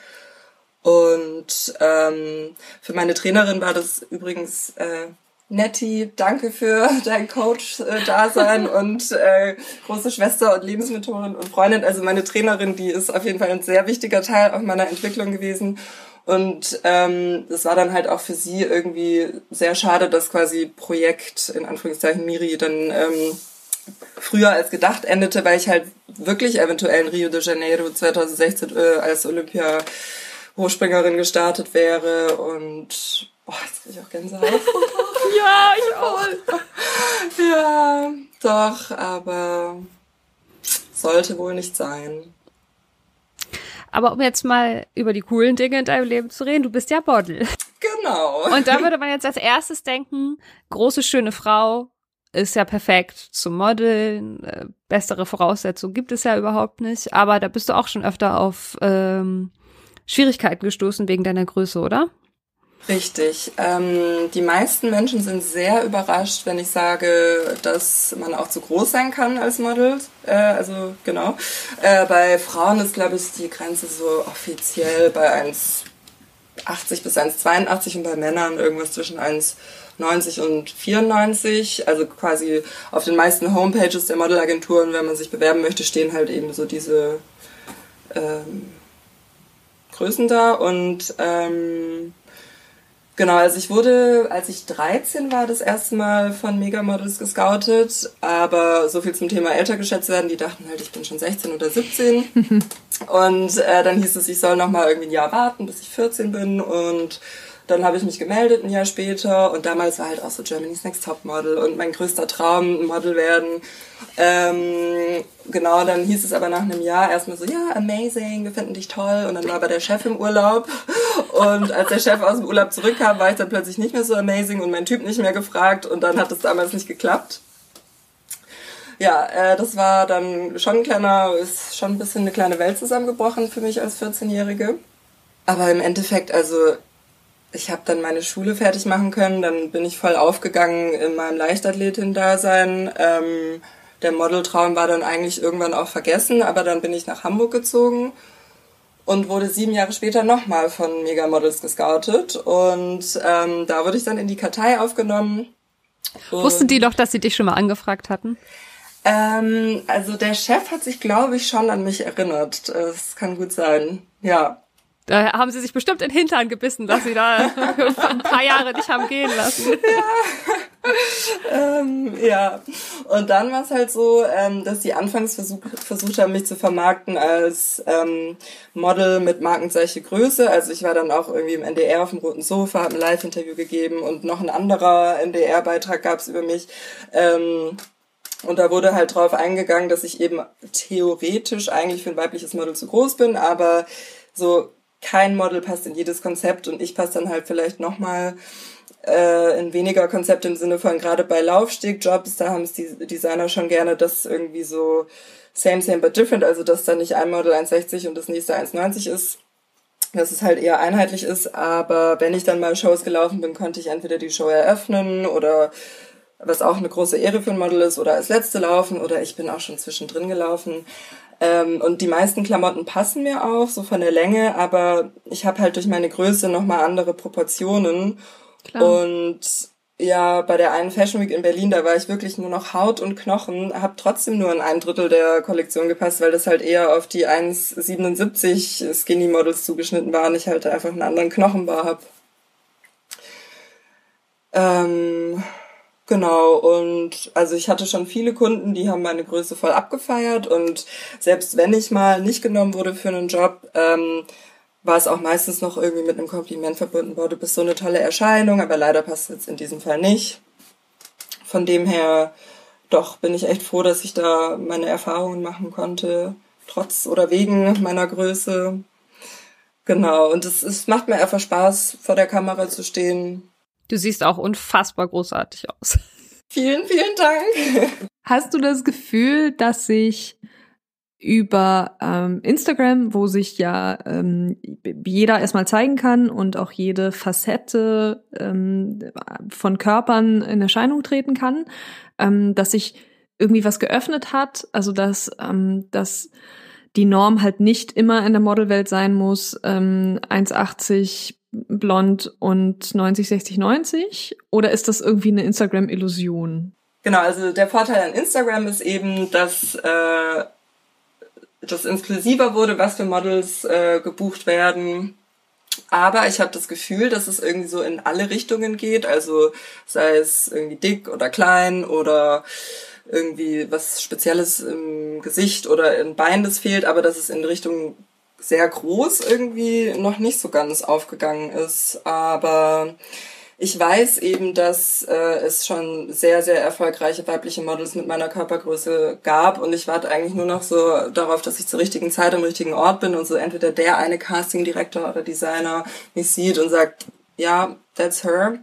Speaker 3: Und ähm, für meine Trainerin war das übrigens äh, Nettie, danke für dein Coach-Dasein und äh, große Schwester und Lebensmentorin und Freundin. Also meine Trainerin, die ist auf jeden Fall ein sehr wichtiger Teil auch meiner Entwicklung gewesen. Und ähm, das war dann halt auch für sie irgendwie sehr schade, dass quasi Projekt in Anführungszeichen Miri dann ähm, früher als gedacht endete, weil ich halt wirklich eventuell in Rio de Janeiro 2016 äh, als Olympia Hochspringerin gestartet wäre und boah, jetzt kriege ich auch Gänsehaut.
Speaker 2: ja, ich auch.
Speaker 3: ja, doch, aber sollte wohl nicht sein.
Speaker 1: Aber um jetzt mal über die coolen Dinge in deinem Leben zu reden, du bist ja Model.
Speaker 3: Genau.
Speaker 1: Und da würde man jetzt als erstes denken, große, schöne Frau ist ja perfekt zum Modeln. Äh, bessere Voraussetzungen gibt es ja überhaupt nicht. Aber da bist du auch schon öfter auf ähm, Schwierigkeiten gestoßen wegen deiner Größe, oder?
Speaker 3: Richtig. Ähm, die meisten Menschen sind sehr überrascht, wenn ich sage, dass man auch zu groß sein kann als Model. Äh, also genau. Äh, bei Frauen ist, glaube ich, die Grenze so offiziell bei 1,80 bis 1,82 und bei Männern irgendwas zwischen 1,90 und 94. Also quasi auf den meisten Homepages der Modelagenturen, wenn man sich bewerben möchte, stehen halt eben so diese ähm, Größen da und ähm, Genau, also ich wurde, als ich 13 war, das erste Mal von Megamodels gescoutet, aber so viel zum Thema älter geschätzt werden, die dachten halt, ich bin schon 16 oder 17. und äh, dann hieß es, ich soll noch mal irgendwie ein Jahr warten, bis ich 14 bin und dann habe ich mich gemeldet ein Jahr später und damals war halt auch so Germany's Next Top Model und mein größter Traum, Model werden. Ähm, genau, dann hieß es aber nach einem Jahr erstmal so, ja, amazing, wir finden dich toll. Und dann war aber der Chef im Urlaub. Und als der Chef aus dem Urlaub zurückkam, war ich dann plötzlich nicht mehr so amazing und mein Typ nicht mehr gefragt. Und dann hat es damals nicht geklappt. Ja, äh, das war dann schon ein kleiner, ist schon ein bisschen eine kleine Welt zusammengebrochen für mich als 14-Jährige. Aber im Endeffekt, also ich habe dann meine Schule fertig machen können, dann bin ich voll aufgegangen in meinem Leichtathletin-Dasein. Ähm, der Modeltraum war dann eigentlich irgendwann auch vergessen, aber dann bin ich nach Hamburg gezogen und wurde sieben Jahre später nochmal von Megamodels gescoutet und ähm, da wurde ich dann in die Kartei aufgenommen.
Speaker 1: Wussten die doch, dass sie dich schon mal angefragt hatten?
Speaker 3: Ähm, also der Chef hat sich, glaube ich, schon an mich erinnert. Das kann gut sein. Ja.
Speaker 1: Da haben sie sich bestimmt in den Hintern gebissen, dass sie da ein paar Jahre dich haben gehen lassen.
Speaker 3: Ja. ähm, ja. Und dann war es halt so, ähm, dass die anfangs versuch, versucht haben, mich zu vermarkten als ähm, Model mit Markenzeichen Größe. Also ich war dann auch irgendwie im NDR auf dem roten Sofa, habe ein Live-Interview gegeben und noch ein anderer NDR-Beitrag gab es über mich. Ähm, und da wurde halt drauf eingegangen, dass ich eben theoretisch eigentlich für ein weibliches Model zu groß bin, aber so kein Model passt in jedes Konzept und ich passe dann halt vielleicht nochmal äh, in weniger Konzept im Sinne von gerade bei Laufstegjobs, da haben es die Designer schon gerne, dass irgendwie so same, same, but different, also dass da nicht ein Model 1,60 und das nächste 1,90 ist, dass es halt eher einheitlich ist, aber wenn ich dann mal Shows gelaufen bin, konnte ich entweder die Show eröffnen oder was auch eine große Ehre für ein Model ist, oder als letzte laufen oder ich bin auch schon zwischendrin gelaufen. Ähm, und die meisten Klamotten passen mir auch, so von der Länge, aber ich habe halt durch meine Größe nochmal andere Proportionen. Klar. Und ja, bei der einen Fashion Week in Berlin, da war ich wirklich nur noch Haut und Knochen, habe trotzdem nur in ein Drittel der Kollektion gepasst, weil das halt eher auf die 1,77 Skinny Models zugeschnitten war und ich halt einfach einen anderen Knochenbar hab. Ähm, Genau, und also ich hatte schon viele Kunden, die haben meine Größe voll abgefeiert und selbst wenn ich mal nicht genommen wurde für einen Job, ähm, war es auch meistens noch irgendwie mit einem Kompliment verbunden, boah, du bist so eine tolle Erscheinung, aber leider passt es jetzt in diesem Fall nicht. Von dem her, doch, bin ich echt froh, dass ich da meine Erfahrungen machen konnte, trotz oder wegen meiner Größe. Genau, und es, es macht mir einfach Spaß, vor der Kamera zu stehen,
Speaker 1: Du siehst auch unfassbar großartig aus.
Speaker 3: Vielen, vielen Dank.
Speaker 2: Hast du das Gefühl, dass sich über ähm, Instagram, wo sich ja ähm, jeder erstmal zeigen kann und auch jede Facette ähm, von Körpern in Erscheinung treten kann, ähm, dass sich irgendwie was geöffnet hat, also dass, ähm, dass die Norm halt nicht immer in der Modelwelt sein muss, ähm, 1,80 blond und 90, 60, 90? Oder ist das irgendwie eine Instagram-Illusion?
Speaker 3: Genau, also der Vorteil an Instagram ist eben, dass äh, das inklusiver wurde, was für Models äh, gebucht werden. aber ich habe das Gefühl, dass es irgendwie so in alle Richtungen geht. Also sei es irgendwie dick oder klein oder irgendwie was Spezielles im Gesicht oder im Bein, das fehlt, aber dass es in Richtung sehr groß irgendwie noch nicht so ganz aufgegangen ist. Aber ich weiß eben, dass äh, es schon sehr, sehr erfolgreiche weibliche Models mit meiner Körpergröße gab und ich warte eigentlich nur noch so darauf, dass ich zur richtigen Zeit am richtigen Ort bin und so entweder der eine Casting-Direktor oder Designer mich sieht und sagt, ja, that's her.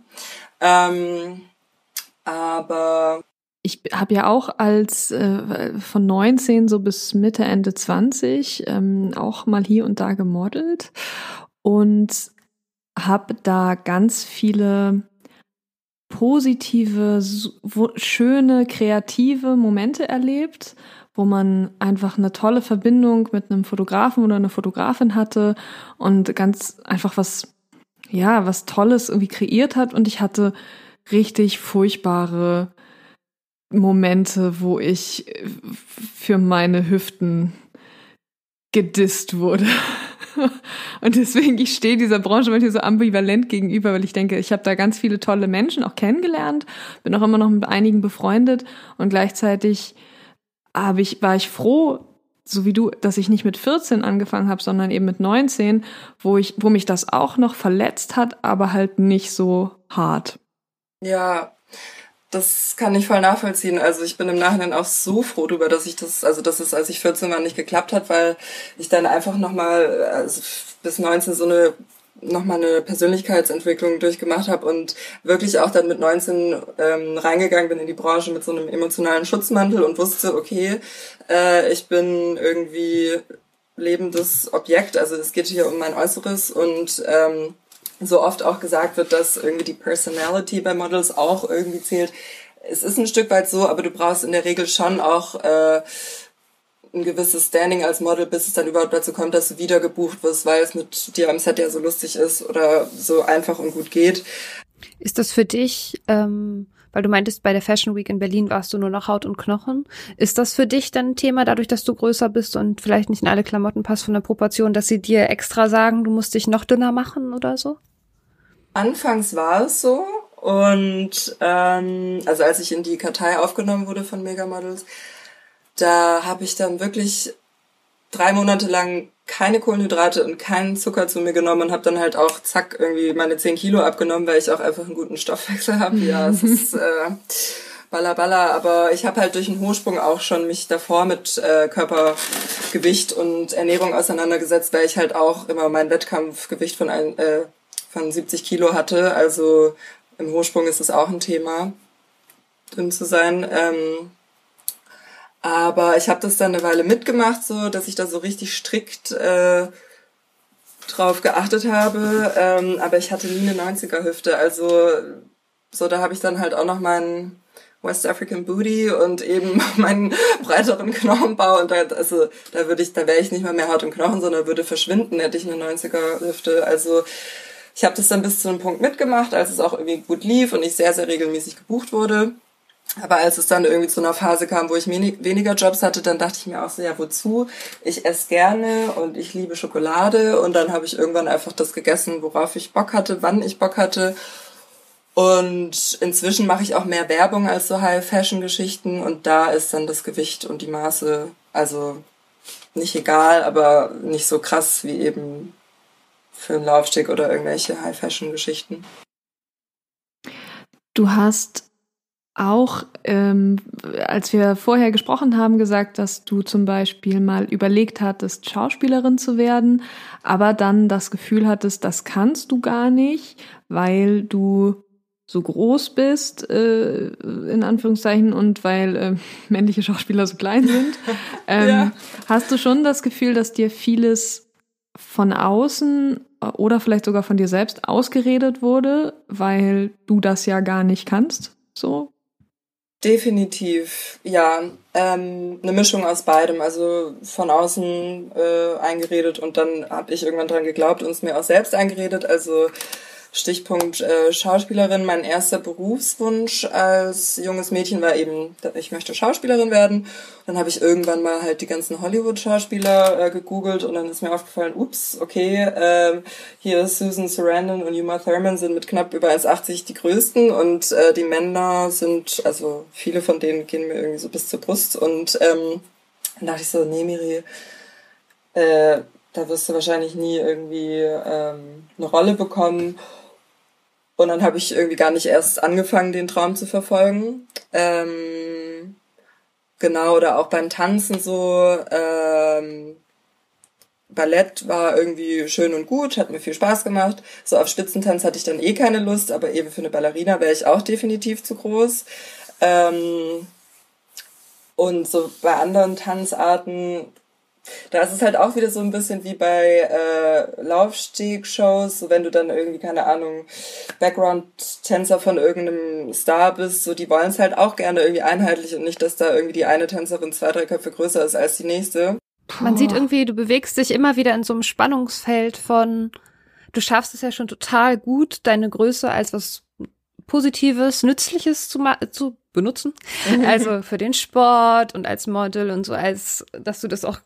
Speaker 3: Ähm, aber
Speaker 2: ich habe ja auch als äh, von 19 so bis Mitte, Ende 20 ähm, auch mal hier und da gemodelt und habe da ganz viele positive, schöne, kreative Momente erlebt, wo man einfach eine tolle Verbindung mit einem Fotografen oder einer Fotografin hatte und ganz einfach was, ja, was Tolles irgendwie kreiert hat. Und ich hatte richtig furchtbare Momente, wo ich für meine Hüften gedisst wurde. Und deswegen, ich stehe dieser Branche manchmal so ambivalent gegenüber, weil ich denke, ich habe da ganz viele tolle Menschen auch kennengelernt, bin auch immer noch mit einigen befreundet und gleichzeitig habe ich, war ich froh, so wie du, dass ich nicht mit 14 angefangen habe, sondern eben mit 19, wo ich, wo mich das auch noch verletzt hat, aber halt nicht so hart.
Speaker 3: Ja, das kann ich voll nachvollziehen. Also ich bin im Nachhinein auch so froh darüber, dass ich das, also dass es, als ich 14 war, nicht geklappt hat, weil ich dann einfach nochmal, also bis 19 so eine nochmal eine Persönlichkeitsentwicklung durchgemacht habe und wirklich auch dann mit 19 ähm, reingegangen bin in die Branche mit so einem emotionalen Schutzmantel und wusste, okay, äh, ich bin irgendwie lebendes Objekt, also es geht hier um mein Äußeres und ähm, so oft auch gesagt wird, dass irgendwie die Personality bei Models auch irgendwie zählt. Es ist ein Stück weit so, aber du brauchst in der Regel schon auch äh, ein gewisses Standing als Model, bis es dann überhaupt dazu kommt, dass du wieder gebucht wirst, weil es mit dir am Set ja so lustig ist oder so einfach und gut geht.
Speaker 1: Ist das für dich, ähm, weil du meintest, bei der Fashion Week in Berlin warst du nur noch Haut und Knochen, ist das für dich dann ein Thema, dadurch, dass du größer bist und vielleicht nicht in alle Klamotten passt von der Proportion, dass sie dir extra sagen, du musst dich noch dünner machen oder so?
Speaker 3: Anfangs war es so und ähm, also als ich in die Kartei aufgenommen wurde von Megamodels, da habe ich dann wirklich drei Monate lang keine Kohlenhydrate und keinen Zucker zu mir genommen und habe dann halt auch zack irgendwie meine zehn Kilo abgenommen, weil ich auch einfach einen guten Stoffwechsel habe. Ja, es ist äh, balla balla, aber ich habe halt durch den Hochsprung auch schon mich davor mit äh, Körpergewicht und Ernährung auseinandergesetzt, weil ich halt auch immer mein Wettkampfgewicht von ein, äh, von 70 Kilo hatte. Also im Hochsprung ist es auch ein Thema, dünn zu sein. Ähm, aber ich habe das dann eine Weile mitgemacht, so dass ich da so richtig strikt äh, drauf geachtet habe. Ähm, aber ich hatte nie eine 90er Hüfte. Also so da habe ich dann halt auch noch meinen West African Booty und eben meinen breiteren Knochenbau und da, also da würde ich, da wäre ich nicht mal mehr Haut und Knochen, sondern würde verschwinden, hätte ich eine 90er Hüfte. Also ich habe das dann bis zu einem Punkt mitgemacht, als es auch irgendwie gut lief und ich sehr, sehr regelmäßig gebucht wurde. Aber als es dann irgendwie zu einer Phase kam, wo ich weniger Jobs hatte, dann dachte ich mir auch so, ja, wozu? Ich esse gerne und ich liebe Schokolade und dann habe ich irgendwann einfach das gegessen, worauf ich Bock hatte, wann ich Bock hatte. Und inzwischen mache ich auch mehr Werbung als so High-Fashion-Geschichten und da ist dann das Gewicht und die Maße, also nicht egal, aber nicht so krass wie eben für einen Laufsteg oder irgendwelche High-Fashion-Geschichten.
Speaker 2: Du hast auch, ähm, als wir vorher gesprochen haben, gesagt, dass du zum Beispiel mal überlegt hattest, Schauspielerin zu werden, aber dann das Gefühl hattest, das kannst du gar nicht, weil du so groß bist, äh, in Anführungszeichen, und weil äh, männliche Schauspieler so klein sind. Ähm, ja. Hast du schon das Gefühl, dass dir vieles von außen oder vielleicht sogar von dir selbst ausgeredet wurde, weil du das ja gar nicht kannst, so?
Speaker 3: Definitiv, ja. Ähm, eine Mischung aus beidem. Also von außen äh, eingeredet und dann habe ich irgendwann dran geglaubt und es mir auch selbst eingeredet. Also Stichpunkt äh, Schauspielerin. Mein erster Berufswunsch als junges Mädchen war eben, ich möchte Schauspielerin werden. Dann habe ich irgendwann mal halt die ganzen Hollywood-Schauspieler äh, gegoogelt und dann ist mir aufgefallen, ups, okay, äh, hier Susan Sarandon und Uma Thurman sind mit knapp über 1,80 die größten und äh, die Männer sind, also viele von denen gehen mir irgendwie so bis zur Brust und ähm, dann dachte ich so, nee, Miri, äh, da wirst du wahrscheinlich nie irgendwie ähm, eine Rolle bekommen. Und dann habe ich irgendwie gar nicht erst angefangen, den Traum zu verfolgen. Ähm, genau, oder auch beim Tanzen so. Ähm, Ballett war irgendwie schön und gut, hat mir viel Spaß gemacht. So auf Spitzentanz hatte ich dann eh keine Lust, aber eben für eine Ballerina wäre ich auch definitiv zu groß. Ähm, und so bei anderen Tanzarten da ist es halt auch wieder so ein bisschen wie bei äh, Laufsteg-Shows, so wenn du dann irgendwie, keine Ahnung, Background-Tänzer von irgendeinem Star bist, so die wollen es halt auch gerne irgendwie einheitlich und nicht, dass da irgendwie die eine Tänzerin zwei, drei Köpfe größer ist als die nächste.
Speaker 1: Man sieht irgendwie, du bewegst dich immer wieder in so einem Spannungsfeld von, du schaffst es ja schon total gut, deine Größe als was Positives, Nützliches zu, zu benutzen. Also für den Sport und als Model und so, als dass du das auch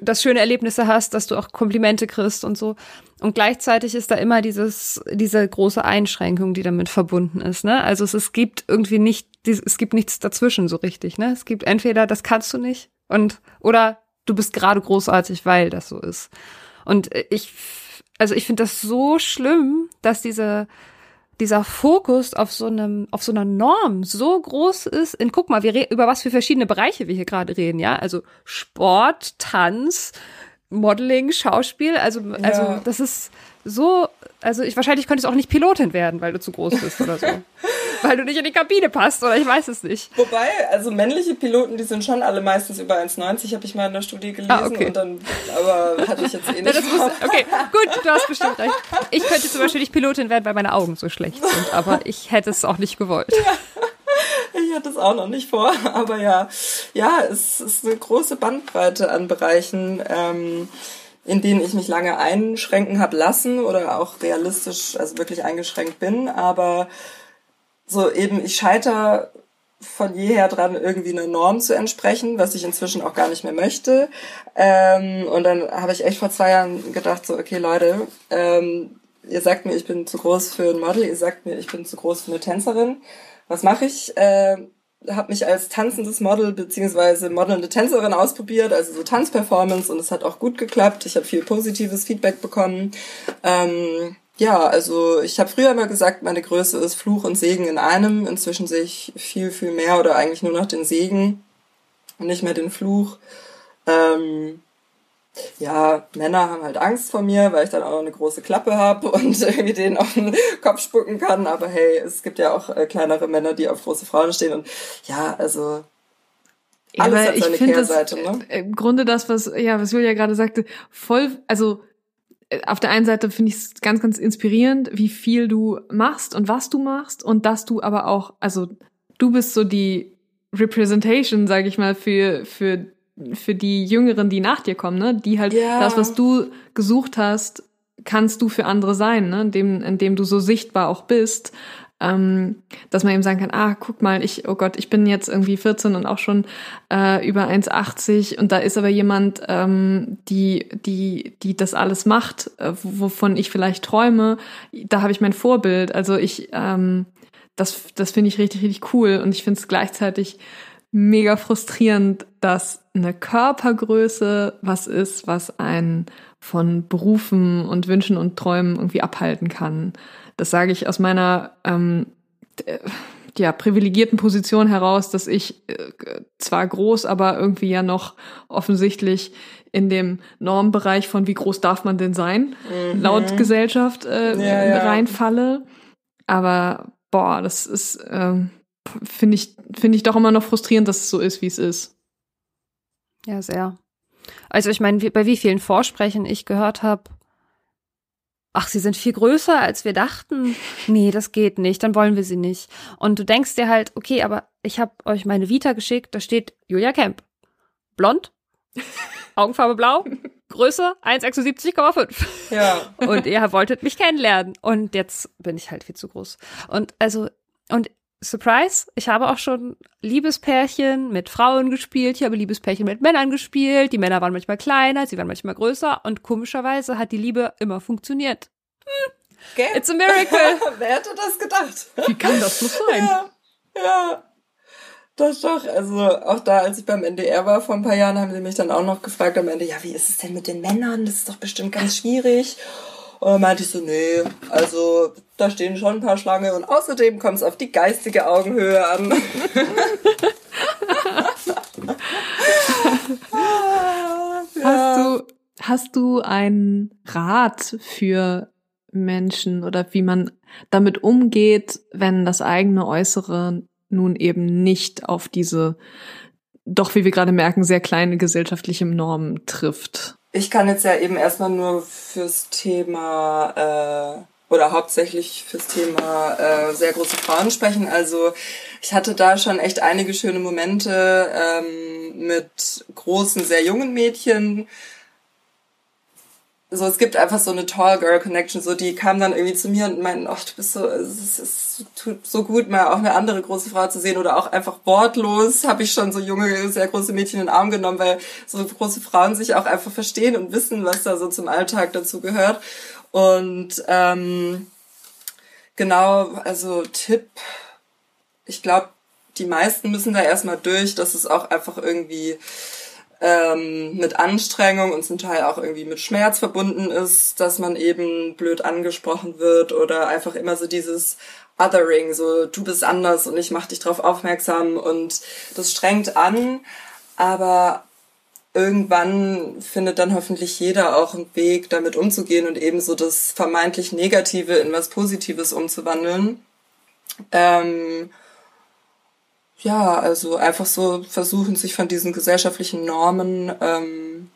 Speaker 1: das schöne Erlebnisse hast, dass du auch Komplimente kriegst und so. Und gleichzeitig ist da immer dieses, diese große Einschränkung, die damit verbunden ist, ne? Also es, es gibt irgendwie nicht, es gibt nichts dazwischen so richtig, ne? Es gibt entweder, das kannst du nicht und, oder du bist gerade großartig, weil das so ist. Und ich, also ich finde das so schlimm, dass diese, dieser Fokus auf so einem, auf so einer Norm so groß ist. In, guck mal, wir über was für verschiedene Bereiche wir hier gerade reden, ja? Also Sport, Tanz, Modeling, Schauspiel. Also, ja. also das ist so, also ich wahrscheinlich könntest auch nicht Pilotin werden, weil du zu groß bist oder so. weil du nicht in die Kabine passt oder ich weiß es nicht.
Speaker 3: Wobei, also männliche Piloten, die sind schon alle meistens über 1,90, habe ich mal in der Studie gelesen ah, okay. und dann, aber hatte ich jetzt eh nicht.
Speaker 1: muss, okay, gut, du hast bestimmt recht. Ich könnte zum Beispiel nicht Pilotin werden, weil meine Augen so schlecht sind, aber ich hätte es auch nicht gewollt. Ja.
Speaker 3: Ich hatte es auch noch nicht vor, aber ja, ja, es ist eine große Bandbreite an Bereichen. Ähm, in denen ich mich lange einschränken habe lassen oder auch realistisch, also wirklich eingeschränkt bin. Aber so eben, ich scheiter von jeher dran, irgendwie eine Norm zu entsprechen, was ich inzwischen auch gar nicht mehr möchte. Ähm, und dann habe ich echt vor zwei Jahren gedacht, so, okay, Leute, ähm, ihr sagt mir, ich bin zu groß für ein Model, ihr sagt mir, ich bin zu groß für eine Tänzerin. Was mache ich? Äh, habe mich als tanzendes Model beziehungsweise modelnde Tänzerin ausprobiert, also so Tanzperformance und es hat auch gut geklappt. Ich habe viel positives Feedback bekommen. Ähm, ja, also ich habe früher immer gesagt, meine Größe ist Fluch und Segen in einem. Inzwischen sehe ich viel, viel mehr oder eigentlich nur noch den Segen und nicht mehr den Fluch. Ähm, ja, Männer haben halt Angst vor mir, weil ich dann auch eine große Klappe habe und irgendwie denen auf den Kopf spucken kann. Aber hey, es gibt ja auch äh, kleinere Männer, die auf große Frauen stehen. Und ja, also
Speaker 2: alles ja, hat seine Kehrseite, das, ne? Im Grunde das, was, ja, was Julia gerade sagte, voll, also äh, auf der einen Seite finde ich es ganz, ganz inspirierend, wie viel du machst und was du machst und dass du aber auch, also du bist so die Representation, sage ich mal, für, für für die Jüngeren, die nach dir kommen, ne? Die halt ja. das, was du gesucht hast, kannst du für andere sein, ne? Indem, indem du so sichtbar auch bist. Ähm, dass man eben sagen kann, ah, guck mal, ich, oh Gott, ich bin jetzt irgendwie 14 und auch schon äh, über 1,80 und da ist aber jemand, ähm, die, die, die das alles macht, äh, wovon ich vielleicht träume. Da habe ich mein Vorbild. Also ich, ähm, das, das finde ich richtig, richtig cool und ich finde es gleichzeitig mega frustrierend, dass eine Körpergröße was ist, was einen von Berufen und Wünschen und Träumen irgendwie abhalten kann. Das sage ich aus meiner ähm, ja, privilegierten Position heraus, dass ich äh, zwar groß, aber irgendwie ja noch offensichtlich in dem Normbereich von wie groß darf man denn sein, mhm. laut Gesellschaft äh, ja, ja. reinfalle. Aber boah, das ist, ähm, finde ich, finde ich doch immer noch frustrierend, dass es so ist, wie es ist.
Speaker 1: Ja, sehr. Also ich meine, bei wie vielen Vorsprechen ich gehört habe, ach, sie sind viel größer, als wir dachten. Nee, das geht nicht, dann wollen wir sie nicht. Und du denkst dir halt, okay, aber ich habe euch meine Vita geschickt, da steht Julia Kemp. Blond, Augenfarbe blau, Größe 1,76,5.
Speaker 3: Ja.
Speaker 1: Und ihr wolltet mich kennenlernen. Und jetzt bin ich halt viel zu groß. Und also, und Surprise, ich habe auch schon Liebespärchen mit Frauen gespielt, ich habe Liebespärchen mit Männern gespielt, die Männer waren manchmal kleiner, sie waren manchmal größer und komischerweise hat die Liebe immer funktioniert. Hm,
Speaker 3: Gell?
Speaker 1: it's a miracle.
Speaker 3: Wer hätte das gedacht?
Speaker 2: Wie kann das so sein?
Speaker 3: Ja, ja. Doch, doch. Also auch da, als ich beim NDR war vor ein paar Jahren, haben sie mich dann auch noch gefragt am Ende, ja, wie ist es denn mit den Männern? Das ist doch bestimmt ganz schwierig. Und dann meinte ich so, nee, also da stehen schon ein paar Schlange und außerdem kommt es auf die geistige Augenhöhe an.
Speaker 2: Hast du, hast du einen Rat für Menschen oder wie man damit umgeht, wenn das eigene Äußere nun eben nicht auf diese, doch wie wir gerade merken, sehr kleine gesellschaftliche Normen trifft?
Speaker 3: Ich kann jetzt ja eben erstmal nur fürs Thema äh, oder hauptsächlich fürs Thema äh, sehr große Frauen sprechen. Also ich hatte da schon echt einige schöne Momente ähm, mit großen, sehr jungen Mädchen. So, es gibt einfach so eine Tall Girl Connection, so die kamen dann irgendwie zu mir und meinten, ach, du bist so, es, es tut so gut, mal auch eine andere große Frau zu sehen oder auch einfach wortlos habe ich schon so junge, sehr große Mädchen in den Arm genommen, weil so große Frauen sich auch einfach verstehen und wissen, was da so zum Alltag dazu gehört. Und ähm, genau, also Tipp, ich glaube, die meisten müssen da erstmal durch, dass es auch einfach irgendwie ähm, mit Anstrengung und zum Teil auch irgendwie mit Schmerz verbunden ist, dass man eben blöd angesprochen wird oder einfach immer so dieses Othering, so du bist anders und ich mach dich drauf aufmerksam und das strengt an, aber irgendwann findet dann hoffentlich jeder auch einen Weg, damit umzugehen und eben so das vermeintlich Negative in was Positives umzuwandeln. Ähm, ja, also einfach so versuchen, sich von diesen gesellschaftlichen Normen ähm,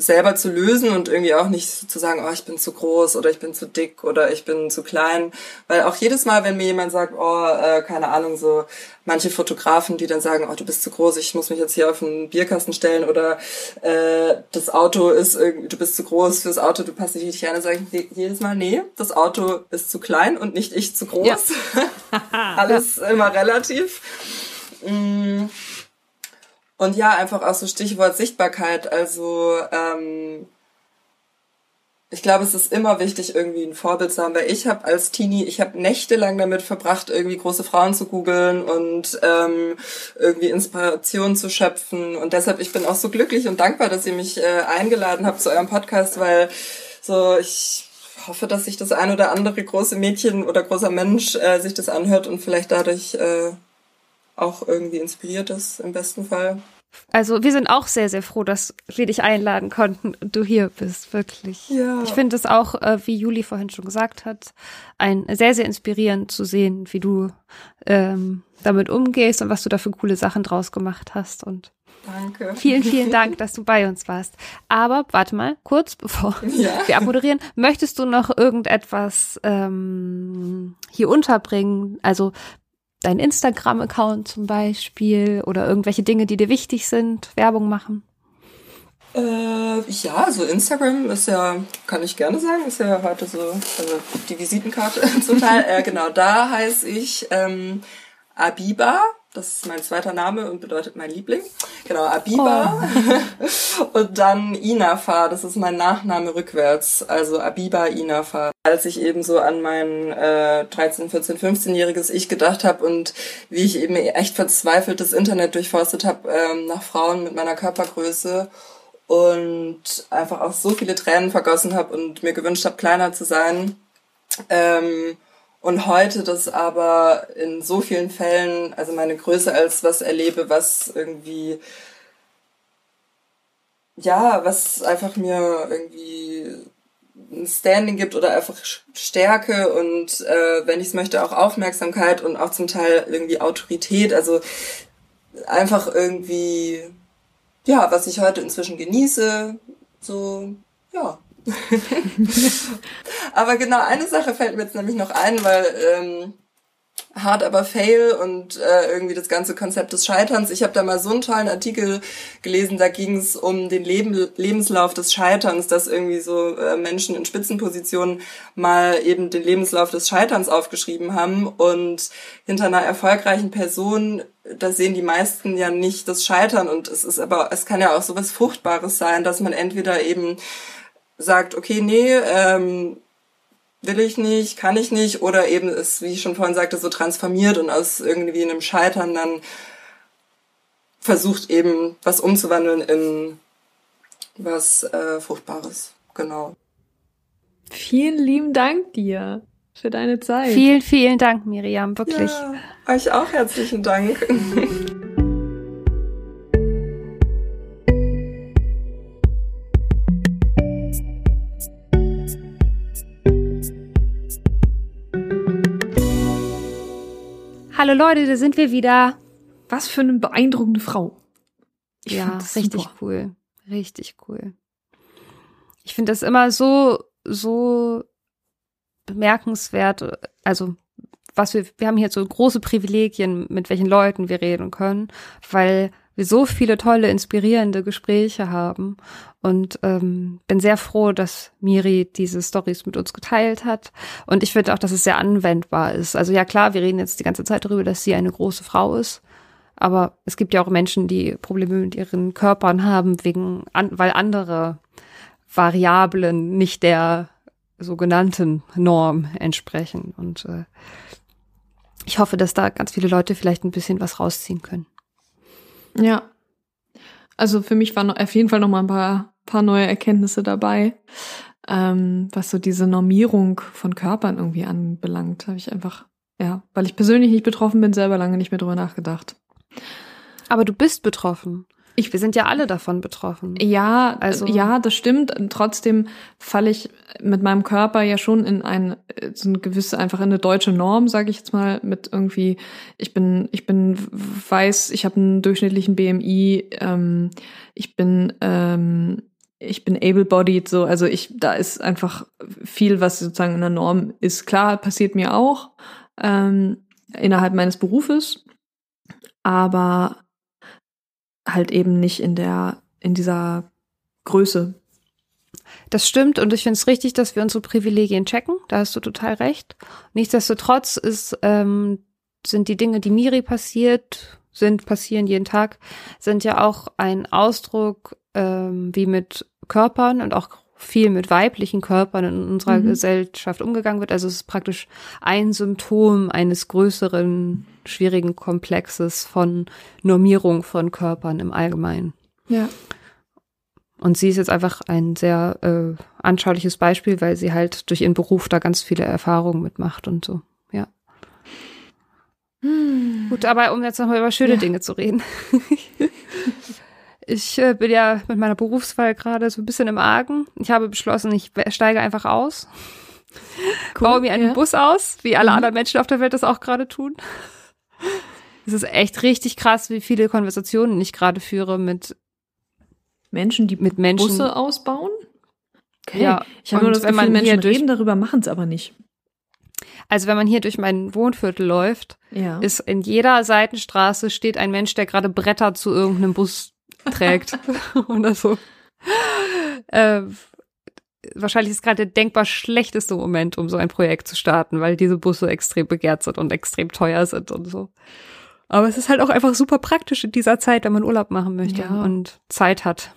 Speaker 3: selber zu lösen und irgendwie auch nicht zu sagen, oh, ich bin zu groß oder ich bin zu dick oder ich bin zu klein. Weil auch jedes Mal, wenn mir jemand sagt, oh, äh, keine Ahnung, so manche Fotografen, die dann sagen, oh, du bist zu groß, ich muss mich jetzt hier auf einen Bierkasten stellen oder äh, das Auto ist irgendwie, du bist zu groß fürs Auto, du passt nicht richtig rein, dann sage ich jedes Mal, nee, das Auto ist zu klein und nicht ich zu groß. Ja. Alles immer relativ. Mm. Und ja, einfach auch so Stichwort Sichtbarkeit. Also ähm, ich glaube, es ist immer wichtig, irgendwie ein Vorbild zu haben, weil ich habe als Teenie, ich habe nächtelang damit verbracht, irgendwie große Frauen zu googeln und ähm, irgendwie Inspiration zu schöpfen. Und deshalb, ich bin auch so glücklich und dankbar, dass ihr mich äh, eingeladen habt zu eurem Podcast, weil so ich hoffe, dass sich das ein oder andere große Mädchen oder großer Mensch äh, sich das anhört und vielleicht dadurch äh, auch irgendwie inspiriert ist, im besten Fall.
Speaker 1: Also wir sind auch sehr, sehr froh, dass wir dich einladen konnten und du hier bist, wirklich.
Speaker 3: Ja.
Speaker 1: Ich finde es auch, äh, wie Juli vorhin schon gesagt hat, ein sehr, sehr inspirierend zu sehen, wie du ähm, damit umgehst und was du da für coole Sachen draus gemacht hast. Und
Speaker 3: Danke.
Speaker 1: Vielen, vielen Dank, dass du bei uns warst. Aber warte mal, kurz bevor ja. wir abmoderieren, möchtest du noch irgendetwas ähm, hier unterbringen? Also dein Instagram-Account zum Beispiel oder irgendwelche Dinge, die dir wichtig sind, Werbung machen?
Speaker 3: Äh, ja, so Instagram ist ja, kann ich gerne sagen, ist ja heute so also die Visitenkarte zum Teil. äh, genau, da heiße ich ähm, Abiba das ist mein zweiter Name und bedeutet mein Liebling. Genau, Abiba. Oh. und dann Inafa, das ist mein Nachname rückwärts. Also Abiba Inafa. Als ich eben so an mein äh, 13, 14, 15-jähriges Ich gedacht habe und wie ich eben echt verzweifelt das Internet durchforstet habe ähm, nach Frauen mit meiner Körpergröße und einfach auch so viele Tränen vergossen habe und mir gewünscht habe, kleiner zu sein. Ähm, und heute das aber in so vielen Fällen, also meine Größe als was erlebe, was irgendwie, ja, was einfach mir irgendwie ein Standing gibt oder einfach Stärke und äh, wenn ich es möchte auch Aufmerksamkeit und auch zum Teil irgendwie Autorität, also einfach irgendwie, ja, was ich heute inzwischen genieße, so, ja, Aber genau eine Sache fällt mir jetzt nämlich noch ein, weil ähm, hart aber fail und äh, irgendwie das ganze Konzept des Scheiterns. Ich habe da mal so einen tollen Artikel gelesen, da ging es um den Leben, Lebenslauf des Scheiterns, dass irgendwie so äh, Menschen in Spitzenpositionen mal eben den Lebenslauf des Scheiterns aufgeschrieben haben und hinter einer erfolgreichen Person, da sehen die meisten ja nicht das Scheitern und es ist aber, es kann ja auch so was Fruchtbares sein, dass man entweder eben sagt, okay, nee, ähm, will ich nicht, kann ich nicht oder eben ist, wie ich schon vorhin sagte, so transformiert und aus irgendwie einem Scheitern dann versucht eben was umzuwandeln in was äh, Fruchtbares. Genau.
Speaker 2: Vielen lieben Dank dir für deine Zeit.
Speaker 1: Vielen, vielen Dank, Miriam, wirklich.
Speaker 3: Ja, euch auch herzlichen Dank.
Speaker 1: Hallo Leute, da sind wir wieder.
Speaker 2: Was für eine beeindruckende Frau.
Speaker 1: Ich ja, richtig super. cool. Richtig cool. Ich finde das immer so, so bemerkenswert. Also, was wir, wir haben hier so große Privilegien, mit welchen Leuten wir reden können, weil wir so viele tolle, inspirierende Gespräche haben. Und ähm, bin sehr froh, dass Miri diese Stories mit uns geteilt hat. Und ich finde auch, dass es sehr anwendbar ist. Also ja klar, wir reden jetzt die ganze Zeit darüber, dass sie eine große Frau ist. Aber es gibt ja auch Menschen, die Probleme mit ihren Körpern haben, wegen, an, weil andere Variablen nicht der sogenannten Norm entsprechen. Und äh, ich hoffe, dass da ganz viele Leute vielleicht ein bisschen was rausziehen können.
Speaker 2: Ja. Also für mich waren auf jeden Fall noch mal ein paar, paar neue Erkenntnisse dabei. Ähm, was so diese Normierung von Körpern irgendwie anbelangt, habe ich einfach, ja, weil ich persönlich nicht betroffen bin, selber lange nicht mehr drüber nachgedacht.
Speaker 1: Aber du bist betroffen. Ich, wir sind ja alle davon betroffen.
Speaker 2: Ja, also ja, das stimmt. Trotzdem falle ich mit meinem Körper ja schon in ein so eine gewisse einfach in eine deutsche Norm, sage ich jetzt mal, mit irgendwie ich bin ich bin weiß, ich habe einen durchschnittlichen BMI, ähm, ich bin ähm, ich bin able-bodied, so also ich da ist einfach viel, was sozusagen in der Norm ist. Klar, passiert mir auch ähm, innerhalb meines Berufes, aber halt eben nicht in der, in dieser Größe.
Speaker 1: Das stimmt und ich finde es richtig, dass wir unsere Privilegien checken. Da hast du total recht. Nichtsdestotrotz ist, ähm, sind die Dinge, die Miri passiert, sind, passieren jeden Tag, sind ja auch ein Ausdruck, ähm, wie mit Körpern und auch viel mit weiblichen Körpern in unserer mhm. Gesellschaft umgegangen wird. Also es ist praktisch ein Symptom eines größeren, schwierigen Komplexes von Normierung von Körpern im Allgemeinen.
Speaker 2: Ja.
Speaker 1: Und sie ist jetzt einfach ein sehr äh, anschauliches Beispiel, weil sie halt durch ihren Beruf da ganz viele Erfahrungen mitmacht und so. Ja. Hm. Gut, aber um jetzt nochmal über schöne ja. Dinge zu reden. Ich äh, bin ja mit meiner Berufswahl gerade so ein bisschen im Argen. Ich habe beschlossen, ich steige einfach aus. Cool, baue mir einen ja. Bus aus, wie alle mhm. anderen Menschen auf der Welt das auch gerade tun. Es ist echt richtig krass, wie viele Konversationen ich gerade führe mit
Speaker 2: Menschen, die mit Menschen. Busse ausbauen.
Speaker 1: Okay. Ja,
Speaker 2: ich habe nur das Gefühl, Menschen reden darüber, machen es aber nicht.
Speaker 1: Also wenn man hier durch mein Wohnviertel läuft, ja. ist in jeder Seitenstraße steht ein Mensch, der gerade Bretter zu irgendeinem Bus trägt oder so. Äh, wahrscheinlich ist gerade der denkbar schlechteste Moment, um so ein Projekt zu starten, weil diese Busse extrem begehrt sind und extrem teuer sind und so. Aber es ist halt auch einfach super praktisch in dieser Zeit, wenn man Urlaub machen möchte ja. und Zeit hat.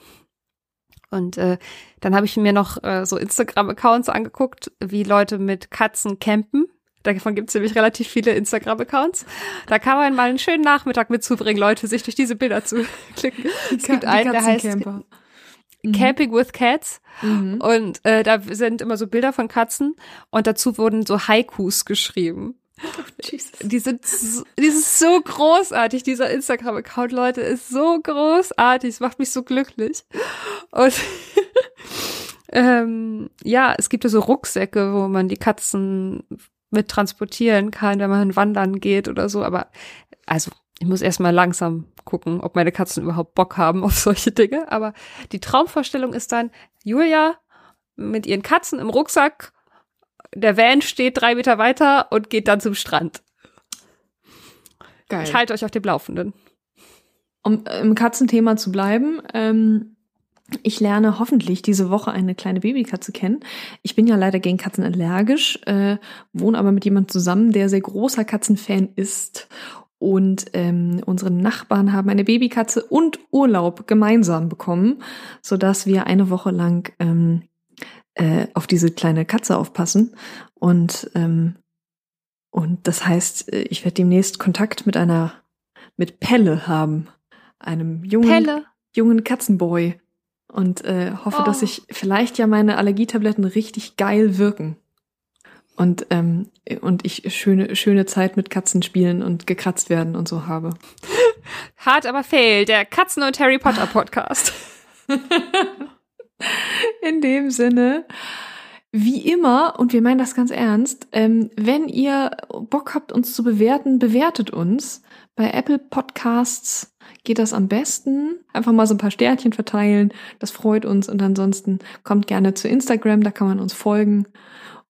Speaker 1: Und äh, dann habe ich mir noch äh, so Instagram-Accounts angeguckt, wie Leute mit Katzen campen. Davon gibt es nämlich relativ viele Instagram-Accounts. Da kann man mal einen schönen Nachmittag mitzubringen, Leute, sich durch diese Bilder zu klicken. Es gibt einen, der heißt mhm. Camping with Cats. Mhm. Und äh, da sind immer so Bilder von Katzen und dazu wurden so Haikus geschrieben. Oh, die sind so, die sind so großartig, dieser Instagram-Account, Leute, ist so großartig, es macht mich so glücklich. Und ähm, ja, es gibt ja so Rucksäcke, wo man die Katzen mit transportieren kann, wenn man wandern geht oder so. Aber also ich muss erstmal langsam gucken, ob meine Katzen überhaupt Bock haben auf solche Dinge. Aber die Traumvorstellung ist dann, Julia mit ihren Katzen im Rucksack, der Van steht drei Meter weiter und geht dann zum Strand.
Speaker 2: Geil.
Speaker 1: Ich halte euch auf dem Laufenden.
Speaker 2: Um im Katzenthema zu bleiben, ähm, ich lerne hoffentlich diese Woche eine kleine Babykatze kennen. Ich bin ja leider gegen Katzen allergisch, äh, wohne aber mit jemandem zusammen, der sehr großer Katzenfan ist. Und ähm, unsere Nachbarn haben eine Babykatze und Urlaub gemeinsam bekommen, so dass wir eine Woche lang ähm, äh, auf diese kleine Katze aufpassen. Und ähm, und das heißt, äh, ich werde demnächst Kontakt mit einer mit Pelle haben, einem jungen
Speaker 1: Pelle.
Speaker 2: jungen Katzenboy und äh, hoffe,
Speaker 1: Oh.
Speaker 2: dass sich vielleicht ja meine Allergietabletten richtig geil wirken. Und, ähm, und ich schöne, schöne Zeit mit Katzen spielen und gekratzt werden und so habe.
Speaker 1: Hart aber fail, der Katzen- und Harry Potter Podcast.
Speaker 2: In dem Sinne, wie immer, und wir meinen das ganz ernst, ähm, wenn ihr Bock habt, uns zu bewerten, bewertet uns. Bei Apple Podcasts geht das am besten. Einfach mal so ein paar Sternchen verteilen. Das freut uns. Und ansonsten kommt gerne zu Instagram, da kann man uns folgen.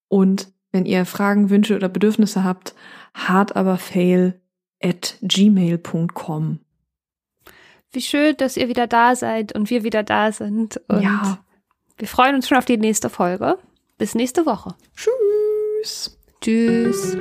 Speaker 2: Und wenn ihr Fragen, Wünsche oder Bedürfnisse habt, hart aber fail at gmail.com.
Speaker 1: Wie schön, dass ihr wieder da seid und wir wieder da sind. Und
Speaker 2: Ja.
Speaker 1: wir freuen uns schon auf die nächste Folge. Bis nächste Woche.
Speaker 2: Tschüss.
Speaker 1: Tschüss.